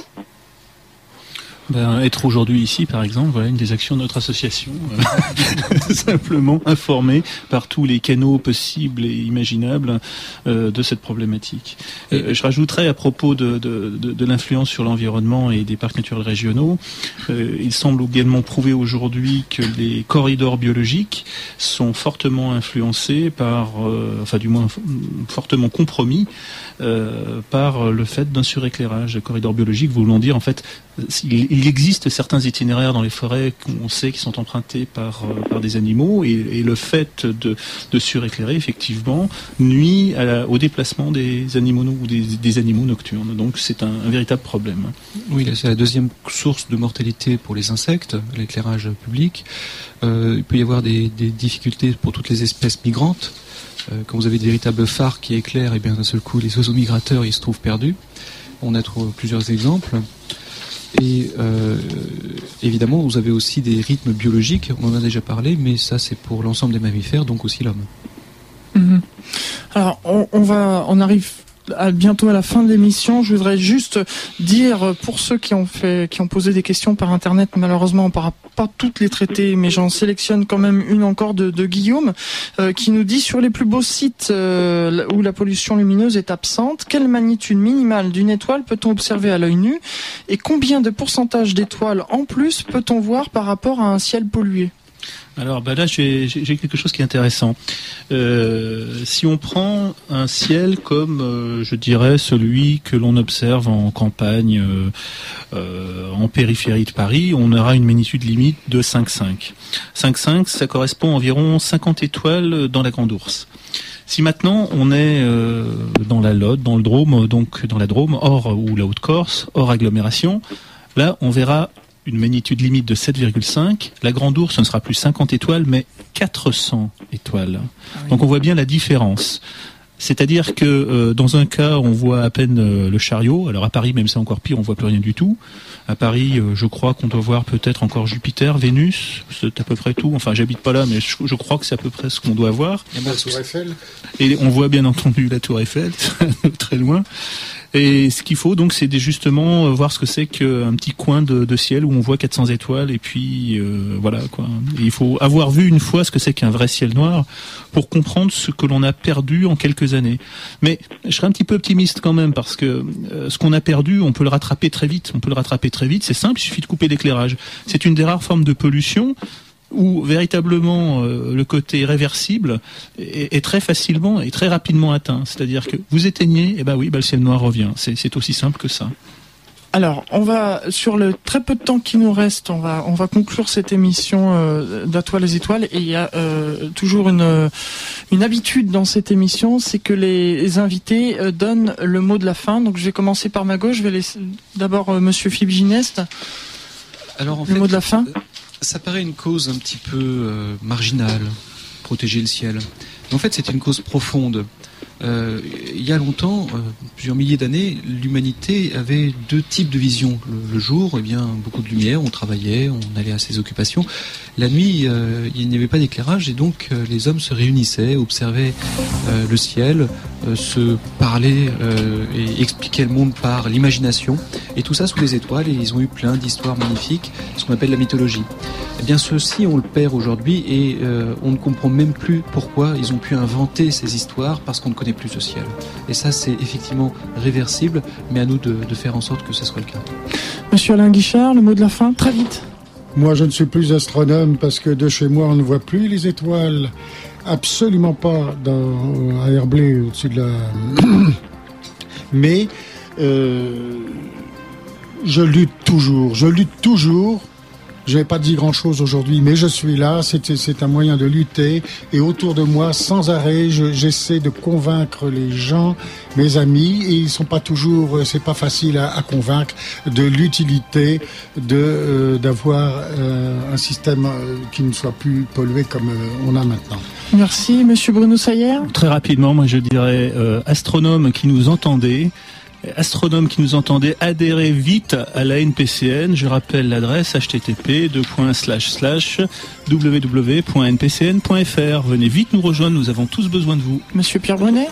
Ben, être aujourd'hui ici, par exemple, voilà une des actions de notre association. Euh, simplement informer par tous les canaux possibles et imaginables euh, de cette problématique. Euh, je rajouterais à propos de, de, de, de l'influence sur l'environnement et des parcs naturels régionaux, il semble également prouvé aujourd'hui que les corridors biologiques sont fortement influencés par, enfin du moins fortement compromis par le fait d'un suréclairage. Corridors biologiques voulant dire en fait, il, existe certains itinéraires dans les forêts qu'on sait qui sont empruntés par, euh, par des animaux et, le fait de, de, suréclairer effectivement nuit au déplacement des animaux ou des, animaux nocturnes. Donc c'est un, véritable problème. Oui, c'est la deuxième source de mortalité pour les insectes, l'éclairage public. Euh, il peut y avoir des, difficultés pour toutes les espèces migrantes. Euh, quand vous avez des véritables phares qui éclairent, et bien d'un seul coup les oiseaux migrateurs ils se trouvent perdus. On a trouvé plusieurs exemples. Et euh, évidemment, vous avez aussi des rythmes biologiques, on en a déjà parlé, mais ça c'est pour l'ensemble des mammifères, donc aussi l'homme. Mhm. Alors, on, va, on arrive bientôt à la fin de l'émission. Je voudrais juste dire pour ceux qui ont posé des questions par internet, malheureusement on ne pas toutes les traiter, mais j'en sélectionne quand même une encore de, Guillaume euh, qui nous dit sur les plus beaux sites euh, où la pollution lumineuse est absente, quelle magnitude minimale d'une étoile peut-on observer à l'œil nu? Et combien de pourcentage d'étoiles en plus peut-on voir par rapport à un ciel pollué? Alors bah là j'ai quelque chose qui est intéressant. Euh, si on prend un ciel comme euh, je dirais celui que l'on observe en campagne, euh, en périphérie de Paris, on aura une magnitude limite de 5,5. 5,5 ça correspond à environ 50 étoiles dans la Grande Ourse. Si maintenant on est dans la Lotte, dans le Drôme, donc dans la Drôme, hors ou la Haute-Corse, hors agglomération, là on verra une magnitude limite de 7,5. La Grande Ourse, ce ne sera plus 50 étoiles, mais 400 étoiles. Ah Donc on voit bien la différence. C'est-à-dire que euh, dans un cas, on voit à peine euh, le chariot. Alors à Paris, même c'est encore pire, on voit plus rien du tout. À Paris, euh, je crois qu'on doit voir peut-être encore Jupiter, Vénus, c'est à peu près tout. Enfin, j'habite pas là, mais je, crois que c'est à peu près ce qu'on doit voir. Et la Tour Eiffel? Et on voit bien entendu la Tour Eiffel, très loin. Et ce qu'il faut donc, c'est justement euh, voir ce que c'est qu'un petit coin de, ciel où on voit 400 étoiles et puis euh, voilà quoi. il faut avoir vu une fois ce que c'est qu'un vrai ciel noir pour comprendre ce que l'on a perdu en quelques années. Mais je serais un petit peu optimiste quand même parce que euh, ce qu'on a perdu, on peut le rattraper très vite. On peut le rattraper très vite. C'est simple, il suffit de couper l'éclairage. C'est une des rares formes de pollution où véritablement euh, le côté réversible est, très facilement et très rapidement atteint. C'est-à-dire que vous éteignez, et eh ben oui, ben le ciel noir revient. C'est aussi simple que ça. Alors, on va sur le très peu de temps qui nous reste, on va on va conclure cette émission euh, les étoiles et il y a euh, toujours une une habitude dans cette émission, c'est que les, invités euh, donnent le mot de la fin. Donc je vais commencer par ma gauche, je vais laisser d'abord monsieur Philippe Gineste. Alors en le mot de la fin ça paraît une cause un petit peu euh, marginale, protéger le ciel. En fait, c'est une cause profonde. Euh, il y a longtemps, euh, plusieurs milliers d'années, l'humanité avait deux types de visions. Le, jour, eh bien, beaucoup de lumière, on travaillait, on allait à ses occupations. La nuit, il n'y avait pas d'éclairage et donc les hommes se réunissaient, observaient le ciel se parler et expliquer le monde par l'imagination. Et tout ça sous les étoiles. Et ils ont eu plein d'histoires magnifiques, ce qu'on appelle la mythologie. Eh bien, ceci, on le perd aujourd'hui et on ne comprend même plus pourquoi ils ont pu inventer ces histoires parce qu'on ne connaît plus ce ciel. Et ça, c'est effectivement réversible, mais à nous de, de faire en sorte que ce soit le cas. Monsieur Alain Guichard, le mot de la fin, très vite. Moi, je ne suis plus astronome parce que de chez moi, on ne voit plus les étoiles. Absolument pas dans, à Herblay, au-dessus de la. Mais euh, je lutte toujours. Je lutte toujours je n'ai pas dit grand-chose aujourd'hui, mais je suis là. C'est un moyen de lutter. Et autour de moi, sans arrêt, j'essaie de convaincre les gens, mes amis. Et ils sont pas toujours, euh, c'est pas facile à, convaincre de l'utilité de euh, d'avoir euh, un système qui ne soit plus pollué comme on a maintenant. Merci, Monsieur Bruno Sayer. Très rapidement, moi je dirais astronome qui nous entendait astronomes qui nous entendez, adhérez vite à la NPCN. Je rappelle l'adresse http www.npcn.fr. Venez vite nous rejoindre, nous avons tous besoin de vous. Monsieur Pierre Brunet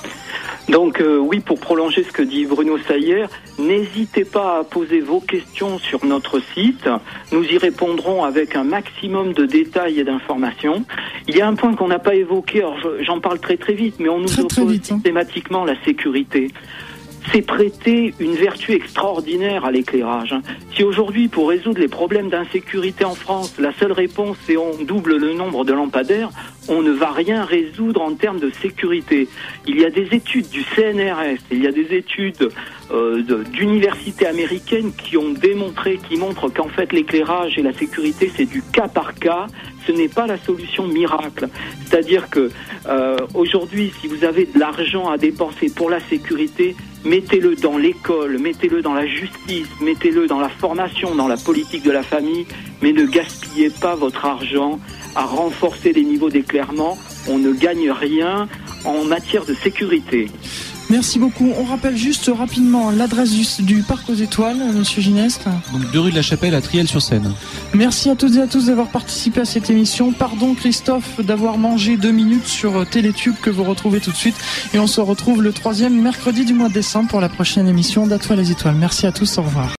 donc euh, oui, pour prolonger ce que dit Bruno Sayer, n'hésitez pas à poser vos questions sur notre site. Nous y répondrons avec un maximum de détails et d'informations. Il y a un point qu'on n'a pas évoqué, alors j'en parle très très vite, mais on nous oppose hein. systématiquement la sécurité c'est prêter une vertu extraordinaire à l'éclairage. Si aujourd'hui, pour résoudre les problèmes d'insécurité en France, la seule réponse c'est on double le nombre de lampadaires, on ne va rien résoudre en termes de sécurité. Il y a des études du CNRS, il y a des études euh, d'universités américaines qui ont démontré, qui montrent qu'en fait l'éclairage et la sécurité c'est du cas par cas. Ce n'est pas la solution miracle. C'est-à-dire que euh, aujourd'hui, si vous avez de l'argent à dépenser pour la sécurité, mettez-le dans l'école, mettez-le dans la justice, mettez-le dans la formation, dans la politique de la famille, mais ne gaspillez pas votre argent à renforcer les niveaux d'éclairement. On ne gagne rien en matière de sécurité. Merci beaucoup. On rappelle juste rapidement l'adresse du, Parc aux Étoiles, Monsieur Gineste. Donc deux rue de la Chapelle à Triel-sur-Seine. Merci à toutes et à tous d'avoir participé à cette émission. Pardon Christophe d'avoir mangé deux minutes sur Télétube que vous retrouvez tout de suite. Et on se retrouve le troisième mercredi du mois de décembre pour la prochaine émission d'Atoile les Étoiles. Merci à tous. Au revoir.